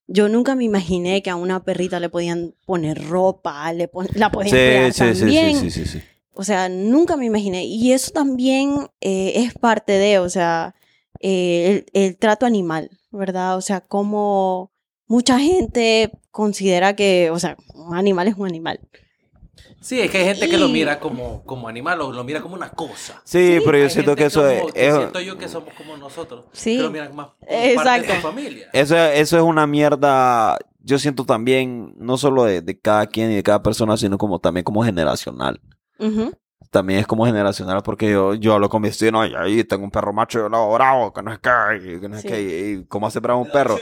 yo nunca me imaginé que a una perrita le podían poner ropa, le pon- la podían cuidar también.
sí, sí, sí.
O sea, nunca me imaginé. Y eso también eh, es parte de, o sea, eh, el, el trato animal, ¿verdad? O sea, como mucha gente considera que, o sea, un animal es un animal.
Sí, es que hay gente que lo mira como, como animal o lo mira como una cosa.
Sí,
Sí,
pero yo siento que eso es,
como-
es-
Siento yo que somos como nosotros.
Sí.
Que lo miran más como parte de
Exacto.
su familia.
eso, eso es una mierda, yo siento también, no solo de, de cada quien y de cada persona, sino como también como generacional.
Ujú.
También es como generacional porque yo, yo hablo con mis vecinos y ahí tengo un perro macho yo lo hago bravo, que no es que, y que no es
Sí.
que, y, y cómo hace bravo un perro.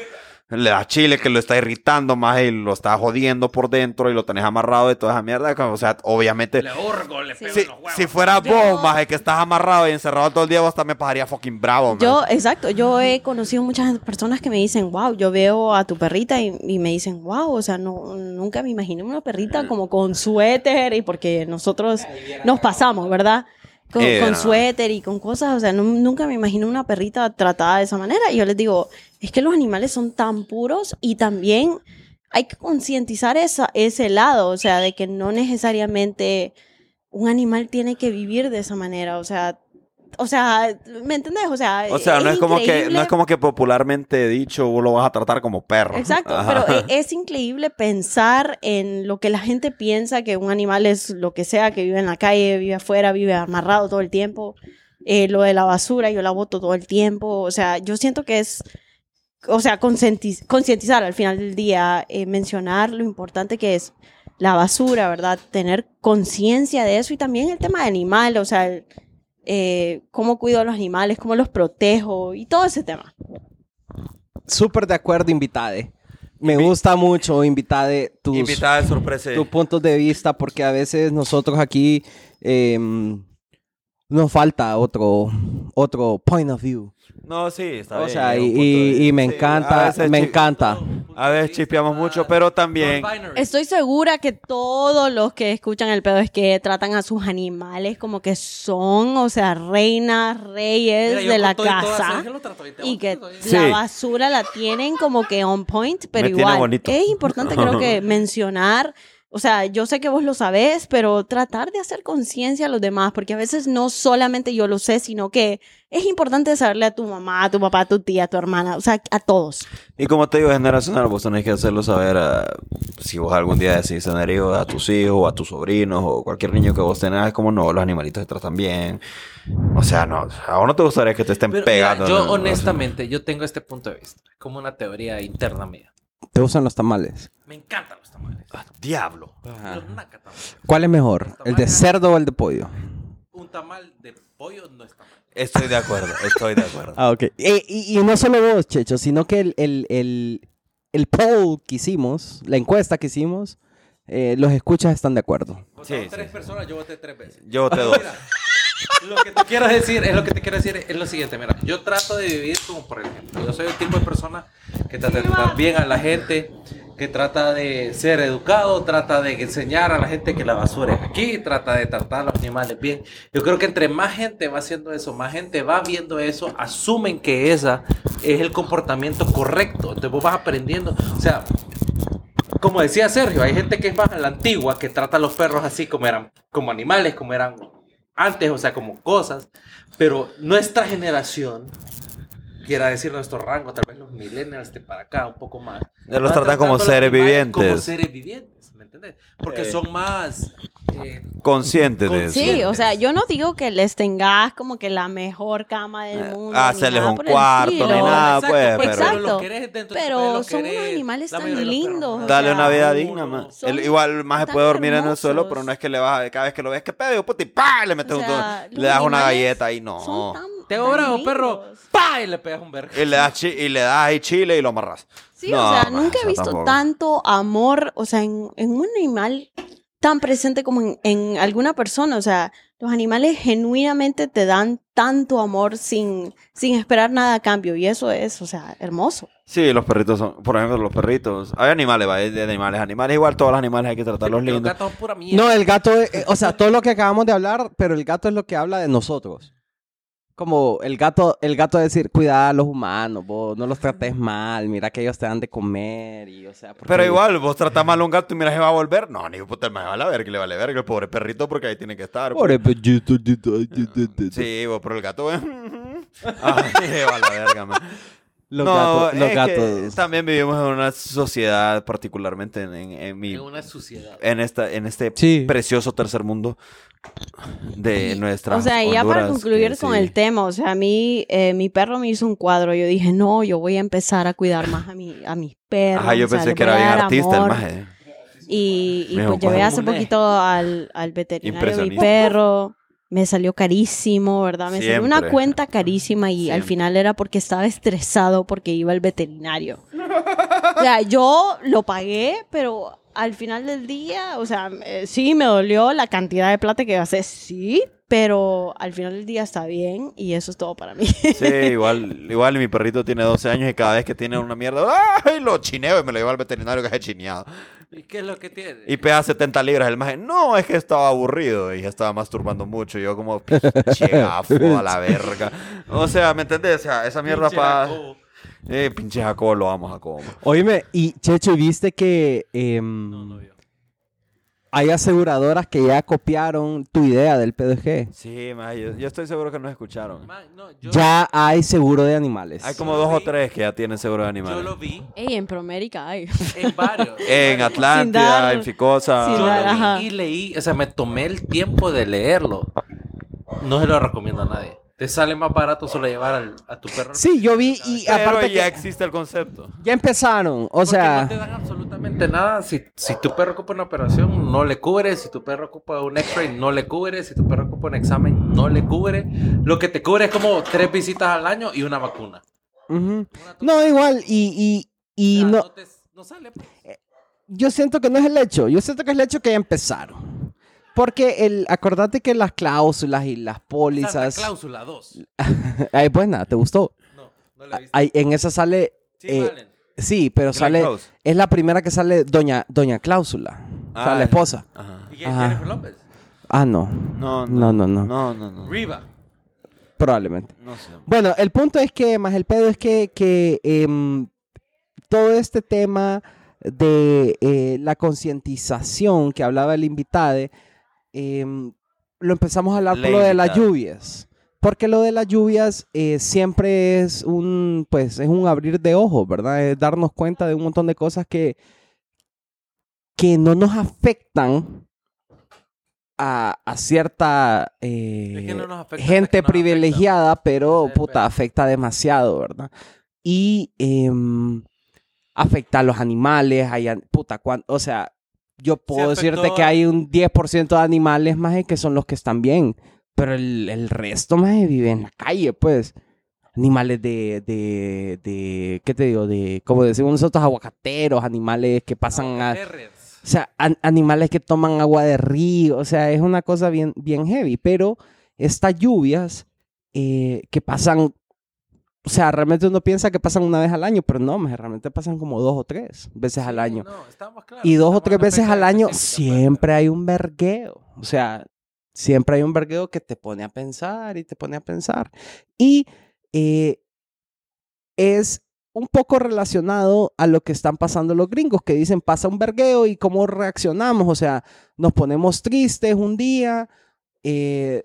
Le da chile que lo está irritando más y lo está jodiendo por dentro y lo tenés amarrado de toda esa mierda. O sea, obviamente,
Le le pego
si,
en los huevos.
si fuera
Yo-
vos, más que estás amarrado y encerrado todo el día, vos también pasaría fucking bravo, man.
Yo, exacto, yo he conocido muchas personas que me dicen, wow, yo veo a tu perrita y, y me dicen, wow, o sea, no, nunca me imaginé una perrita como con suéter y porque nosotros nos pasamos, ¿verdad? Con,
Eh,
suéter y con cosas, o sea, nu- nunca me imaginé una perrita tratada de esa manera. Y yo les digo, es que los animales son tan puros y también hay que concientizar esa, ese lado, o sea, de que no necesariamente un animal tiene que vivir de esa manera, o sea, o sea, ¿me entendés? O sea,
O sea, no es como que, no es como que popularmente dicho, vos lo vas a tratar como perro.
Exacto,
Ajá.
pero e- *laughs* es increíble pensar en lo que la gente piensa que un animal es lo que sea, que vive en la calle, vive afuera, vive amarrado todo el tiempo. Eh, lo de la basura, yo la boto todo el tiempo. O sea, yo siento que es, o sea, concientiz- concientizar al final del día, eh, mencionar lo importante que es la basura, ¿verdad? Tener conciencia de eso y también el tema de animal, o sea, el, eh, cómo cuido a los animales, cómo los protejo y todo ese tema.
Súper de acuerdo, invitade. Me gusta mucho, invitade, tus,
Invitada de sorpresa.
tus puntos de vista, porque a veces nosotros aquí em, nos falta otro, otro point of view.
No, sí, está
O
bien.
sea,
es un
y, me
Sí,
encanta, me encanta.
A veces chispeamos mucho, pero también-.
Estoy segura que todos los que escuchan el pedo es que tratan a sus animales como que son, o sea, reinas, reyes
Mira,
de la
y
casa. Y que.
Sí.
la basura la tienen como que on point, pero
Me
igual. Es importante creo que *laughs* mencionar, o sea, yo sé que vos lo sabés, pero tratar de hacer conciencia a los demás, porque a veces no solamente yo lo sé, sino que es importante saberle a tu mamá, a tu papá, a tu tía, a tu hermana, o sea, a todos.
Y como te digo, generacional, vos tenés que hacerlo saber a, si vos algún día decís tener hijos, a tus hijos, o a tus sobrinos, o cualquier niño que vos tengas, es como no, los animalitos se tratan bien. O sea, no, a vos no te gustaría que te estén
Pero, mira,
pegando.
yo
¿no?
honestamente, yo tengo este punto de vista. Como una teoría interna mía.
¿Te gustan los tamales?
Me encantan los tamales.
Ah, Diablo.
Los naca tamales.
¿Cuál es mejor? ¿El de cerdo o el de pollo?
Un tamal de pollo no está mal.
Estoy de acuerdo, estoy de acuerdo.
Ah, ok. Eh, y, y no solo vos, Checho, sino que el, el, el, el poll que hicimos, la encuesta que hicimos, eh, los escuchas están de acuerdo.
Sí,
tres
sí.
personas, yo voté tres veces.
Yo voté dos.
Mira, Lo que te quiero decir, es lo que te quiero decir, es lo siguiente, mira, yo trato de vivir como por ejemplo, yo soy el tipo de persona que trata de tratar bien a la gente, que trata de ser educado, trata de enseñar a la gente que la basura es aquí, trata de tratar a los animales bien. Yo creo que entre más gente va haciendo eso, más gente va viendo eso, asumen que esa es el comportamiento correcto. Entonces vos vas aprendiendo, o sea, como decía Sergio, hay gente que es más a la antigua, que trata a los perros así como eran, como animales, como eran antes, o sea, como cosas. Pero nuestra generación, quiera decir nuestro rango, tal vez los millennials de para acá, un poco más.
Ya los
van
tratan como seres
animales Como
vivientes.
seres vivientes, ¿me entiendes? Porque
Eh.
son más... eh,
Conscientes de eso.
Sí, o sea, yo no digo que les tengas como que la mejor cama del
Eh,
mundo. ni
hacerles
nada
un
por el
cuarto,
estilo.
ni nada,
exacto,
pues,
pero
pero-
querés
Pero son unos
querés.
animales
La
tan lindos,
no.
o
Dale
sea,
una vida digna, El- igual más se puede dormir en el suelo,
hermosos.
pero no es que le vas a, cada vez que lo ves, que pedo, puta, y ¡pa! Le metes
O
un
sea,
le das una
animales
galleta y no.
son tan-
Te
tan
obra perro. ¡pa! Y le pegas un verga.
Y le das chi- y le das ahí chile y lo amarras.
Sí,
No,
o sea,
man,
nunca he
eso
visto
tampoco.
tanto amor, o sea, en, en un animal tan presente como en, en alguna persona. O sea, los animales genuinamente te dan tanto amor sin, sin esperar nada a cambio. Y eso es, o sea, hermoso.
Sí, los perritos son, por ejemplo, los perritos. Hay animales, va, hay de animales, animales. Igual todos los animales hay que tratarlos
Los
lindos.
gatos son pura mierda.
No, el gato, eh, o sea, todo lo que acabamos de hablar, pero el gato es lo que habla de nosotros. Como el gato, el gato decir, cuida a los humanos, vos no los trates mal, mira que ellos te dan de comer y, o sea, porque-
Pero igual, vos tratás mal a un gato y mira, se va a volver. No, ni puta, me va a la verga, le vale verga el pobre perrito porque ahí tiene que estar. pues.
Pobre pellito,
Sí, vos, pero el gato, eh. Ay, se va a la verga, man.
Los
no,
gatos, los
es que
gatos.
también vivimos en una sociedad, particularmente en, en- en mi,
Es una suciedad.
en esta, en este
Sí.
precioso tercer mundo de nuestra.
O sea, y ya para concluir con el tema, o sea, a mí, eh, mi perro me hizo un cuadro. Yo dije, no, yo voy a empezar a cuidar más a, mi, a mis perros.
Ajá, yo
o sea,
pensé
les
que era bien artista el
amor.
maje.
Y, y pues llevé
"Cuadro
hace
Monet".
poquito al, al veterinario mi perro. Me salió carísimo, ¿verdad? Me salió una cuenta carísima y al final era porque estaba estresado porque iba al veterinario. O sea, yo lo pagué, pero al final del día, o sea, eh, sí me dolió la cantidad de plata que gasté, sí, pero al final del día está bien y eso es todo para mí.
Sí, igual, igual mi perrito tiene 12 años y cada vez que tiene una mierda, ¡ay! Lo chineo y me lo llevo al veterinario que es chineado.
¿Y qué es lo que tiene?
Y pesa 70 libras el maje. No, es que estaba aburrido y ya estaba masturbando mucho. Y yo como, *laughs* pinche gafo a la verga. O sea, ¿me entendés? O sea, esa mierda para... Eh, pinche Jacobo, lo amo, Jacobo.
Oíme, y Checho, ¿viste que em,
No, no vio.
Hay aseguradoras que ya copiaron tu idea del PDG?
Sí, maje, yo, yo estoy seguro que nos escucharon.
Man, no, yo,
Ya hay seguro de animales.
Hay como dos o tres que ya tienen seguro de
yo
animales.
lo vi
Ey, en Promérica hay. *laughs*
en varios.
En. Atlántida,
dar-
en Ficosa.
sin
Yo
dar-
lo vi
ajá.
y leí, o sea, me tomé el tiempo de leerlo. No se lo recomiendo a nadie. Te sale más barato solo llevar al- a tu perro.
Sí, yo vi y
Pero
aparte
ya
que
existe el concepto.
ya empezaron, o
Porque
sea,
no te dan absolutamente nada. Si, si tu perro ocupa una operación, no le cubre. Si tu perro ocupa un X-ray, no le cubre. Si tu perro ocupa un examen, no le cubre. Lo que te cubre es como tres visitas al año y una vacuna. Una
no igual y y, y no,
te- no sale. pues.
yo siento que no es el hecho, yo siento que es el hecho que ya empezaron. Porque el, acordate que las cláusulas y las pólizas,
Cláusula 2. *laughs*
ay, buena, ¿te gustó?
No, no la he visto.
En esa sale,
Sí,
eh,
valen.
sí, pero sale,
Close.
es la primera que sale Doña, Doña Cláusula, o sea,
Ah,
la esposa.
Ajá.
¿Y?
Ajá.
Jennifer López?
Ah, no,
No,
No, no, no.
No, no, no.
Riva.
probablemente.
No sé.
Bueno, el punto es que, más el pedo es que, que em, todo este tema de eh, la concientización que hablaba el invitado, em, lo empezamos a hablar
La
por lo de las lluvias. Porque lo de las lluvias eh, siempre es un, pues, es un abrir de ojos, ¿verdad? Es darnos cuenta de un montón de cosas que, que no nos afectan a, a cierta eh,
Es que no nos afecta hasta que
gente privilegiada, pero puta, afecta demasiado, ¿verdad? Y em, afecta a los animales, hay, puta, cuan- o sea, yo puedo decirte que hay un 10% de animales más que son los que están bien, pero el, el resto más vive en la calle, pues. Animales de, de, de, ¿qué te digo? De, como decimos nosotros, aguacateros, animales que pasan a, o sea, an- animales que toman agua de río, o sea, es una cosa bien, bien heavy, pero estas lluvias eh, que pasan, o sea, realmente uno piensa que pasan una vez al año, pero no, realmente pasan como dos o tres veces al año.
No, estamos claros,
Y dos o tres veces al año
pues.
siempre hay un vergueo. O sea, siempre hay un vergueo que te pone a pensar y te pone a pensar. Y eh, es un poco relacionado a lo que están pasando los gringos, que dicen pasa un vergueo y cómo reaccionamos. O sea, nos ponemos tristes un día, eh,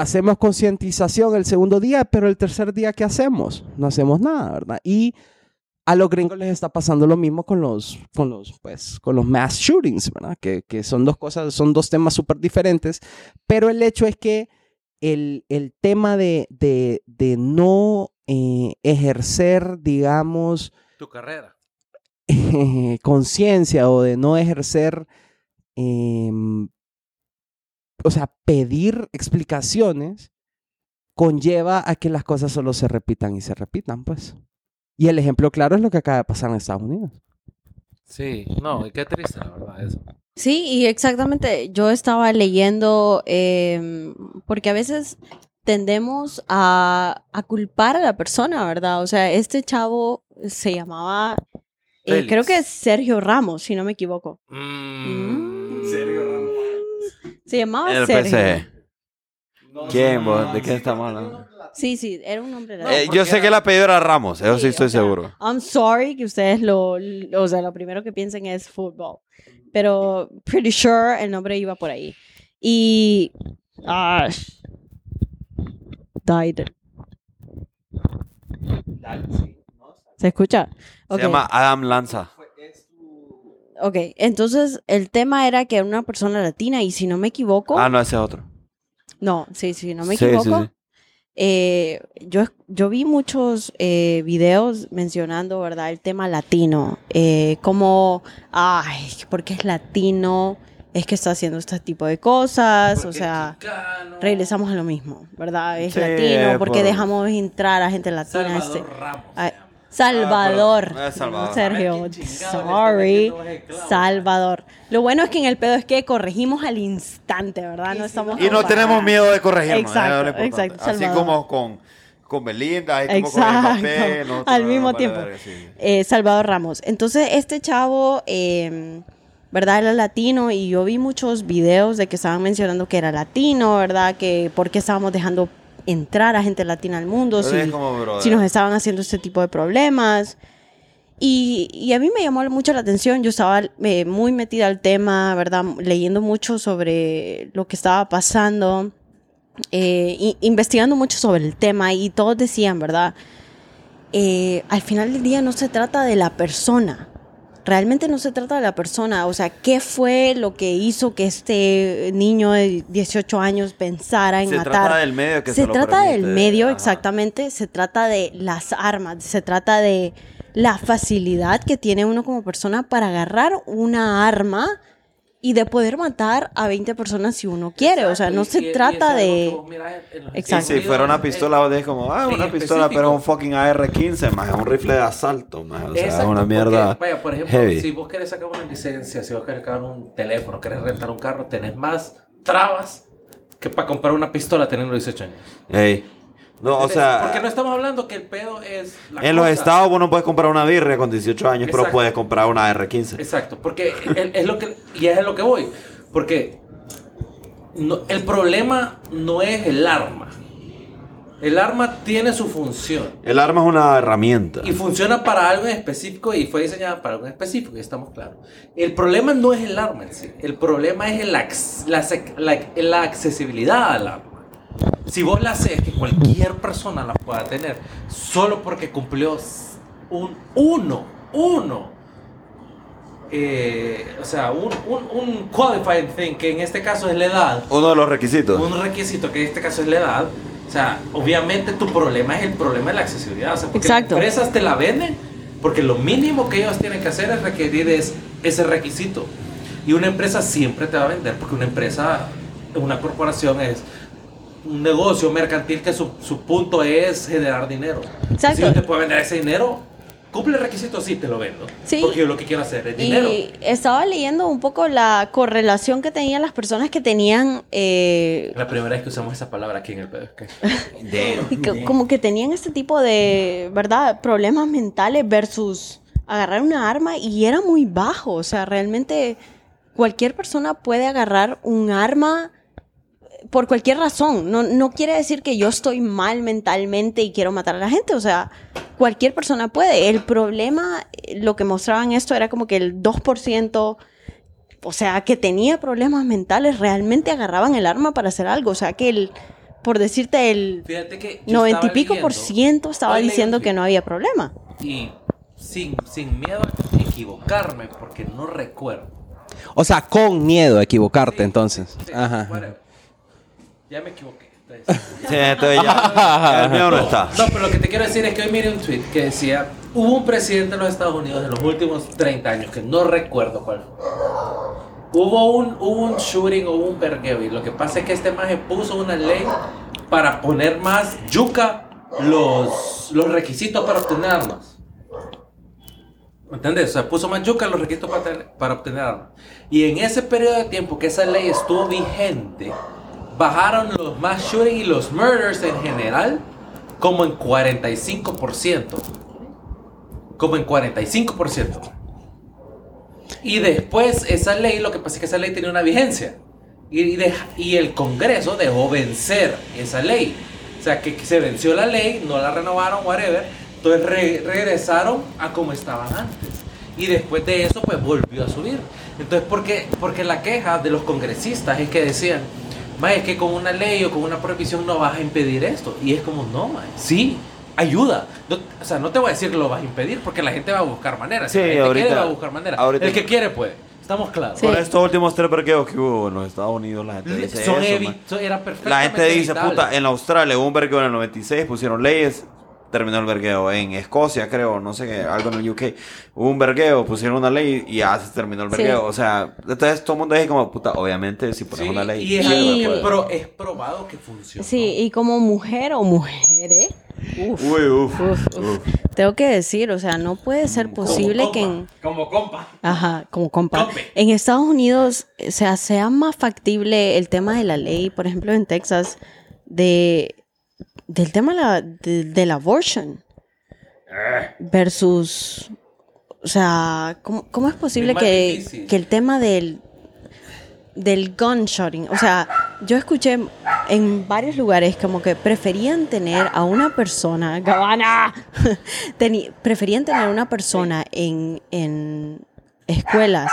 hacemos concientización el segundo día, pero el tercer día, ¿qué hacemos? No hacemos nada, ¿verdad? Y a los gringos les está pasando lo mismo con los, con los, pues, con los mass shootings, ¿verdad? Que, que son dos cosas, son dos temas súper diferentes, pero el hecho es que el, el tema de, de, de no eh, ejercer, digamos,
Tu carrera. *laughs*
conciencia o de no ejercer, em, o sea, pedir explicaciones, conlleva a que las cosas solo se repitan y se repitan, pues. Y el ejemplo claro es lo que acaba de pasar en Estados Unidos.
Sí, no, y qué triste, la verdad, eso.
Sí, y exactamente, yo estaba leyendo, em, porque a veces tendemos a, a culpar a la persona, ¿verdad? O sea, este chavo se llamaba, eh, creo que es Sergio Ramos, si no me equivoco.
Mm.
Se llamaba
El
Sergio.
PSG. ¿Quién, vos? ¿De qué estamos hablando?
Sí, sí, era un nombre
No,
Eh, yo sé
era-
que el apellido era Ramos, eso sí,
Sí,
estoy
o sea,
seguro.
I'm sorry que ustedes lo, lo- o sea, lo primero que piensen es fútbol. Pero pretty sure el nombre iba por ahí. Y ah, died. ¿Se escucha?
Se
Ok.
llama Adam Lanza.
Ok, entonces el tema era que era una persona latina y si no me equivoco,
Ah, no, ese es otro.
no, sí, si no me
Sí, sí,
equivoco,
sí.
eh, yo, yo vi muchos eh, videos mencionando, ¿verdad? El tema latino, eh, como, ay, porque es latino, es que está haciendo este tipo de cosas, o sea,
chicano.
regresamos a lo mismo, ¿verdad? Es
Sí,
latino, porque
por-
dejamos entrar a gente latina. este-
Ramos.
a-. Salvador,
Ah, Salvador.
Sergio, sorry. Salvador. Lo bueno es que en el pedo es que corregimos al instante, ¿verdad? No estamos
Y no tenemos miedo de corregirnos.
Exacto,
es lo importante.
exacto,
Así
Salvador.
como con, con Belinda, y como con
Exacto,
Mbappé. *laughs* nosotros
al
no
mismo tiempo.
verga, sí.
Eh, Salvador Ramos. Entonces, este chavo, eh, ¿verdad? Era latino y yo vi muchos videos de que estaban mencionando que era latino, ¿verdad? Que por qué estábamos dejando entrar a gente latina al mundo, si, nos estaban haciendo este tipo de problemas. Y, y a mí me llamó mucho la atención, yo estaba eh, muy metida al tema, ¿verdad? Leyendo mucho sobre lo que estaba pasando, eh, investigando mucho sobre el tema y todos decían, ¿verdad? Eh, al final del día no se trata de la persona, realmente no se trata de la persona, o sea, ¿qué fue lo que hizo que este niño de 18 años pensara en
Se
matar?
trata del medio que se,
se
lo
trata del medio,
ajá.
exactamente. Se trata de las armas. Se trata de la facilidad que tiene uno como persona para agarrar una arma y de poder matar a 20 personas si uno quiere. o sea, no
Exacto,
se
y
trata
es que
de...
los
Y
Exacto.
si fuera una pistola, vos decís como, ah, una pistola, pero es un
específico.
fucking AR-15, más es un rifle de asalto, más. O sea, es
Exacto,
una
porque,
mierda
vaya, por ejemplo,
heavy.
si vos querés sacar una licencia, si vos querés sacar un teléfono, querés rentar un carro, tenés más trabas que para comprar una pistola teniendo 18 años.
Ey. No, o
Porque
sea,
no estamos hablando que el pedo es. la
en los estados vos no puedes comprar una birria con 18 años, pero puedes comprar una AR-15.
Exacto, porque el- es lo que. Y es lo que voy. Porque no- el problema no es el arma. El arma tiene su función.
El arma es una herramienta.
Y funciona para algo en específico y fue diseñada para algo en específico, y estamos claros. El problema no es el arma en sí, el problema es el la, la- la accesibilidad al arma. Si vos la haces que cualquier persona la pueda tener, solo porque cumplió un uno, uno, eh, o sea, un, un, un qualifying thing, que en este caso es la edad,
Uno de los requisitos.
un requisito que en este caso es la edad. O sea, obviamente tu problema es el problema de la accesibilidad. O sea, porque
Exacto.
las empresas te la venden porque lo mínimo que ellos tienen que hacer es requerir es ese requisito. Y una empresa siempre te va a vender porque una empresa, una corporación es un negocio mercantil que su, su punto es generar dinero.
Exacto.
Si no te puede vender ese dinero, cumple requisitos, sí, te lo vendo.
Sí.
Porque yo lo que quiero hacer es dinero.
Y estaba leyendo un poco la correlación que tenían las personas que tenían, eh,
La primera vez que usamos esa palabra aquí en el PDK. *laughs*
como que tenían este tipo de, ¿verdad? Problemas mentales versus agarrar una arma y era muy bajo. O sea, realmente cualquier persona puede agarrar un arma por cualquier razón. No, no quiere decir que yo estoy mal mentalmente y quiero matar a la gente. O sea, cualquier persona puede. El problema, eh, lo que mostraban esto era como que el 2%, o sea, que tenía problemas mentales, realmente agarraban el arma para hacer algo. O sea, que el, por decirte, el
Fíjate que. yo
90 y
estaba
pico por ciento estaba diciendo que no había problema.
Y sin, sin miedo a equivocarme, porque no recuerdo.
O sea, con miedo a equivocarte,
Sí,
entonces.
sí,
Ajá.
whatever. Ya me equivoqué. entonces-
Sí, entonces ya, *laughs* el mío no está.
No, pero lo que te quiero decir es que hoy miré un tweet que decía: hubo un presidente de los Estados Unidos en los últimos 30 años, que no recuerdo cuál fue. Hubo un, hubo un shooting o un vergueo, y lo que pasa es que este maje puso una ley para poner más yuca los, los requisitos para obtener armas. ¿Me entiendes? O sea, puso más yuca los requisitos para, tener- para obtener armas. Y en ese periodo de tiempo que esa ley estuvo vigente, bajaron los mass shooting y los murders en general como en 45%. Como en 45%. Y después esa ley, lo que pasa es que esa ley tenía una vigencia. Y, deja- y el Congreso dejó vencer esa ley. O sea, que, se venció la ley, no la renovaron, whatever. Entonces re- regresaron a como estaban antes. Y después de eso, pues volvió a subir. Entonces, ¿por qué? Porque la queja de los congresistas es que decían, "Ma, es que con una ley o con una prohibición no vas a impedir esto. Y es como, no, ma, sí, ayuda. No- o sea, no te voy a decir que lo vas a impedir porque la gente va a buscar maneras. Si
Sí,
la gente
ahorita-
quiere, va a buscar maneras.
ahorita-
El que quiere puede. Estamos claros.
Sí.
Por estos últimos tres vergueos que hubo en los Estados Unidos, la gente dice
Son
eso, man.
era
La gente dice,
evitable.
puta, en Australia hubo un vergueo en el 96, pusieron leyes, terminó el vergueo. En Escocia, creo, no sé qué, algo en el UK, hubo un vergueo, pusieron una ley y ya se terminó el
Sí.
vergueo. O sea, entonces todo el mundo dice como, puta, obviamente si pones
Sí,
una ley.
y es
Y-
que pro- es probado que funciona.
Sí, y como mujer o mujeres, uf,
Uy, uf,
uf, uf. tengo que decir, o sea, no puede ser posible que en...
Como compa.
Ajá, como compa.
Compe.
En Estados Unidos, o sea, sea más factible el tema de la ley, por ejemplo, en Texas, de del tema la, de- del abortion versus, o sea, ¿cómo, cómo es posible
Es
que, que el tema del del gunshotting, o sea, yo escuché en varios lugares como que preferían tener a una persona, Gabana, *laughs* preferían tener una persona en, en escuelas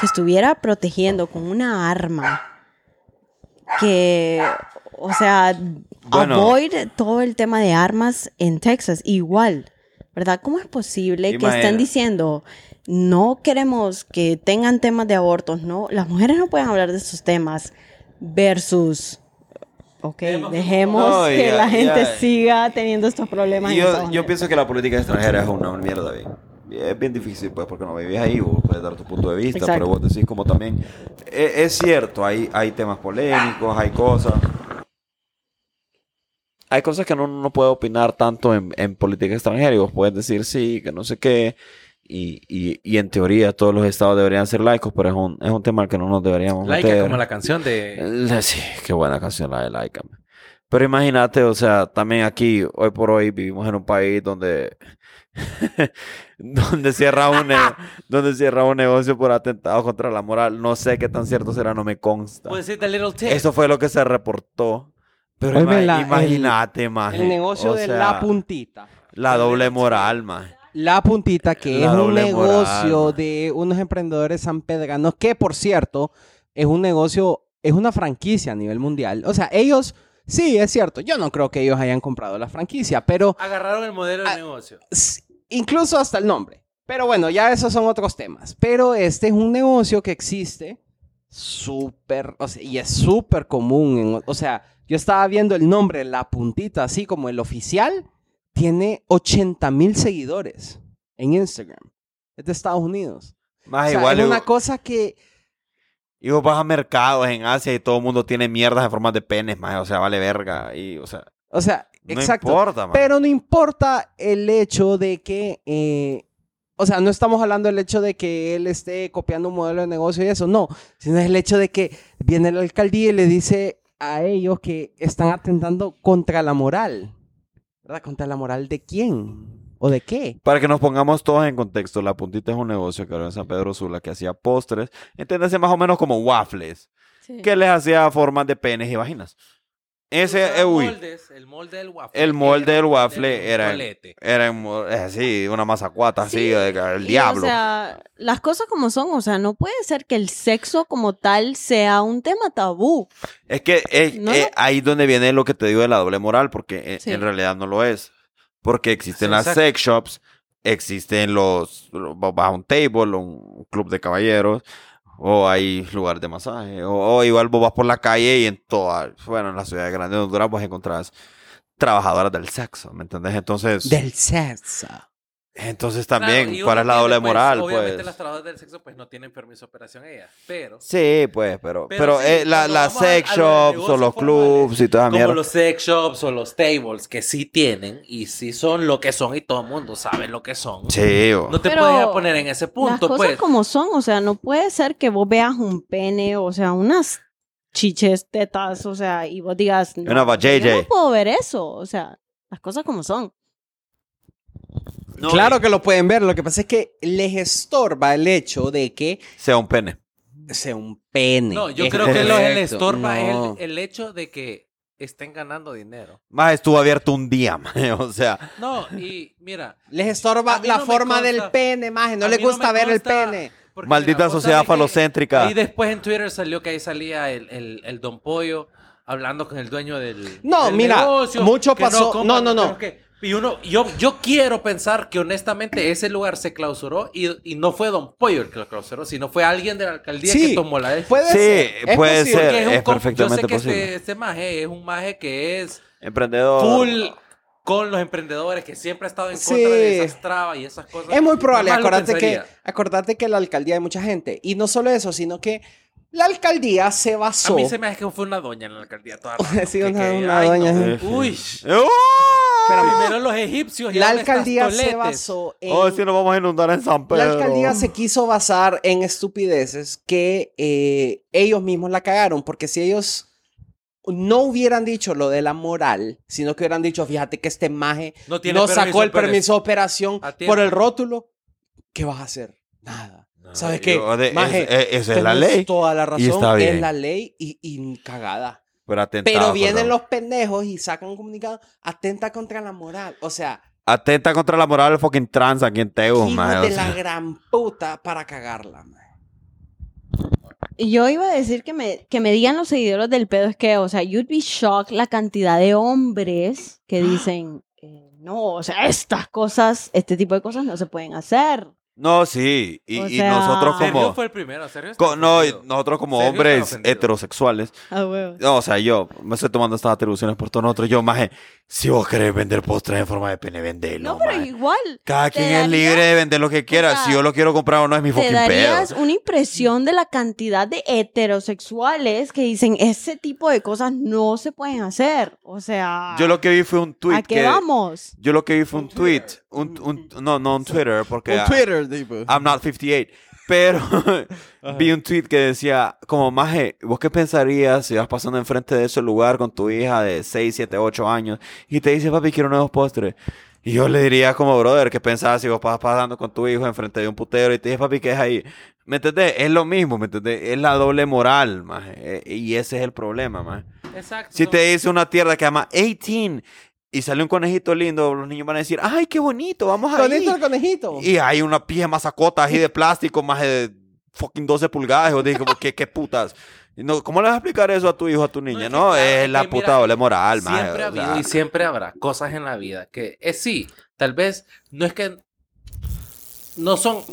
que estuviera protegiendo con una arma que, o sea,
Bueno.
avoid todo el tema de armas en Texas, igual, ¿verdad? ¿Cómo es posible que estén diciendo, no queremos que tengan temas de abortos, no, las mujeres no pueden hablar de esos temas, versus, ok,
Dejemos-
No,
que
ya-
la gente
ya-
siga teniendo estos problemas.
Yo, yo pienso que la política extranjera es una mierda bien. Es bien difícil, pues, porque no vivís ahí, vos puedes dar tu punto de vista,
Exacto.
pero vos decís como también... Es, es cierto, hay, hay temas polémicos, hay cosas... Hay cosas que no, no puede opinar tanto en, en política extranjera y vos puedes decir sí, que no sé qué. Y, y, y en teoría todos los estados deberían ser laicos, pero es un, es un tema al que no nos deberíamos
Laica
meter.
como la canción de...
Eh, Sí, qué buena canción la de Laika. man. Pero imagínate, o sea, también aquí, hoy por hoy, vivimos en un país donde, *laughs* donde cierra un *laughs* donde cierra un negocio por atentado contra la moral. No sé qué tan cierto será, no me consta.
Tip.
Eso fue lo que se reportó. Pero
Oíme,
ima-
la-
imagínate, maje.
El negocio
O
de
sea,
la puntita.
La doble moral, maje.
La puntita, que
La
es un negocio
moral.
de unos emprendedores sanpedranos, que por cierto, es un negocio, es una franquicia a nivel mundial. O sea, ellos, sí, es cierto, yo no creo que ellos hayan comprado la franquicia, pero
Agarraron el modelo de
Ah,
negocio.
incluso hasta el nombre. Pero bueno, ya esos son otros temas. Pero este es un negocio que existe súper, o sea, y es súper común. en- o sea, yo estaba viendo el nombre, la puntita, así como el oficial, tiene 80 mil seguidores en Instagram. Es de Estados Unidos. O
Más
sea,
igual,
es una cosa que...
y vos vas a mercados en Asia y todo el mundo tiene mierdas en forma de penes, maje. O sea, vale verga. Y, o sea,
O sea,
No
Exacto.
importa, man.
Pero no importa el hecho de que, eh, o sea, no estamos hablando del hecho de que él esté copiando un modelo de negocio y eso, no, sino es el hecho de que viene la alcaldía y le dice a ellos que están atentando contra la moral. ¿Verdad? ¿Contra la moral de quién? ¿O de qué?
Para que nos pongamos todos en contexto, La Puntita es un negocio que era en San Pedro Sula que hacía postres, entiéndase más o menos como waffles,
Sí.
que les hacía formas de penes y vaginas. Ese,
Usaba
uy,
moldes, el molde del waffle.
El molde del waffle
del
era- era mo- eh, así, una masacuata así,
Sí,
de- el
Y,
diablo.
O sea, las cosas como son, o sea, no puede ser que el sexo como tal sea un tema tabú.
Es que eh,
No,
eh,
no.
ahí donde viene lo que te digo de la doble moral, porque
Sí.
en realidad no lo es. Porque existen
Sí,
las
exacto.
sex shops, existen los, los- un table, un club de caballeros, o hay lugares de masaje, o, igual vos vas por la calle y en todas, bueno, en las ciudades grandes de Honduras vos encontrás trabajadoras del sexo, ¿me entendés? Entonces,
Del sexo.
Entonces
Claro,
también,
y
¿cuál es la doble
pues,
moral?
Obviamente
Pues?
las trabajadoras del sexo pues no tienen permiso de operación ellas, pero...
Sí, pues, pero, pero,
Pero sí,
eh, la- las sex
los
shops o los clubs y toda
Como
mierda.
los sex shops o los tables que sí tienen y sí son lo que son y todo el mundo sabe lo que son.
Sí, o-
No te
Pero
puedes poner en ese
Las
punto,
cosas
pues.
como son, o sea, no puede ser que vos veas un pene, o sea, unas chiches, tetas, o sea, y vos digas, no, yo no puedo ver eso, o sea, las cosas como son.
No,
claro que lo pueden ver, lo que pasa es que les estorba el hecho de que
sea un pene.
sea un pene.
No, yo
Es
creo que lo que le
correcto.
estorba es
No.
el, el hecho de que estén ganando dinero.
Más estuvo abierto un día, maje, *laughs* o sea,
No, y mira.
Les estorba la
no
forma
consta-
del pene, maje. No les
no
gusta ver el pene.
maldita sociedad falocéntrica.
Ahí después en Twitter salió que ahí salía el, el, el Don Pollo hablando con el dueño del.
No,
del
mira,
negocio,
mucho
que
pasó- no, no, no.
que- y uno, yo, yo quiero pensar que honestamente ese lugar se clausuró y, y no fue Don Pollo el que lo clausuró, sino fue alguien de la alcaldía
Sí,
que tomó la decisión.
Puede
Sí,
ser. es
puede
posible.
ser. Es
com-
perfectamente
Yo sé que
posible.
este, este maje es un maje que es
Emprendedor.
full con los emprendedores, que siempre ha estado en contra
Sí.
de esas trabas y esas cosas.
Es muy probable. Acordate que, acordate que en la alcaldía hay mucha gente. Y no solo eso, sino que la alcaldía se
A
basó.
mí se me hace que fue una doña en la alcaldía toda *laughs*
Sí,
que-
una-
que-
una
ay,
doña,
no.
sí.
Uy.
¡Oh!
Primero los egipcios y
La alcaldía se basó en.
Oh, si nos vamos a inundar en San Pedro.
La alcaldía se quiso basar en estupideces que eh, ellos mismos la cagaron, porque si ellos no hubieran dicho lo de la moral, sino que hubieran dicho, fíjate que este maje
No
no,
tiene permiso
sacó el permiso de operación por el rótulo, ¿qué vas a hacer? Nada. ¿Sabes qué? Maje,
es- es- esa es la ley.
toda la
y
razón,
está bien.
es la ley y, y cagada.
Pero, atentado
Pero vienen los pendejos y sacan un comunicado, atenta contra la moral. O sea,
Atenta contra la moral del fucking trans aquí en Teo, o
de
sea.
la gran puta para cagarla,
yo iba a decir que me, que me digan los seguidores del pedo es que, o sea, you'd be shocked la cantidad de hombres que *gasps* dicen, eh, no, o sea, estas cosas, este tipo de cosas no se pueden hacer.
No, sí. Y,
O
y
sea-
nosotros
Sergio
como...
fue el primero. Sergio está
co- no, y
ofendido.
nosotros como
Sergio está
hombres
ofendido.
heterosexuales.
Ah, huevo.
No, o sea, yo me estoy tomando estas atribuciones por todos nosotros. Yo, maje, si vos querés vender postres en forma de pene, vendelo,
No, pero
maje.
igual.
Cada
te
quien es libre de vender lo que quiera.
sea,
si yo lo quiero comprar o no es mi
Te
fucking pedo.
darías una impresión de la cantidad de heterosexuales que dicen ese tipo de cosas no se pueden hacer. O sea,
Yo lo que vi fue un tweet
¿a qué
que...
vamos?
Yo lo que vi fue Un tweet. Un, un- no, no un Twitter, porque...
Un Twitter, tipo.
I'm not 58. Pero *laughs* vi un tweet que decía, como, maje, ¿vos qué pensarías si vas pasando enfrente de ese lugar con tu hija de 6, 7, 8 años y te dice, papi, quiero nuevos postres? Y yo le diría como, brother, ¿qué pensabas si vos vas pasando con tu hijo enfrente de un putero y te dice, papi, ¿qué es ahí? ¿Me entendés? Es lo mismo, ¿me entendés? Es la doble moral, maje. Eh, Y ese es el problema, maje.
Exacto.
Si te dice una tierra que llama 18 y sale un conejito lindo, los niños van a decir, ay, qué bonito, vamos ahí.
Conejito el conejito.
Y hay una pija masacota ahí de plástico, más de fucking 12 pulgadas. O digo, ¿qué, qué putas? No, ¿Cómo le vas a explicar eso a tu hijo, a tu niña?
es que
No,
claro,
es
es
la
que
puta
mira,
doble moral, maje,
Siempre ha
o sea.
habido y siempre habrá cosas en la vida que es sí, tal vez no es que no son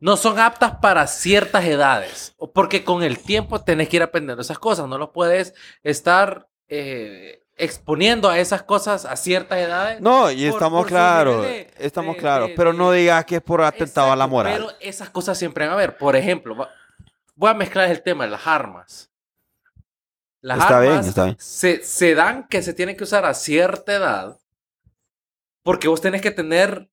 no son aptas para ciertas edades, o porque con el tiempo tenés que ir aprendiendo esas cosas, no los puedes estar eh, exponiendo a esas cosas a ciertas edades.
No, y
por-
estamos claros, estamos claros. pero
de-
no digas que es por atentado a la moral.
Pero esas cosas siempre van a haber. Por ejemplo, voy a mezclar el tema de las armas. Las
Está bien,
armas
está bien.
Se, se dan que se tienen que usar a cierta edad porque vos tenés que tener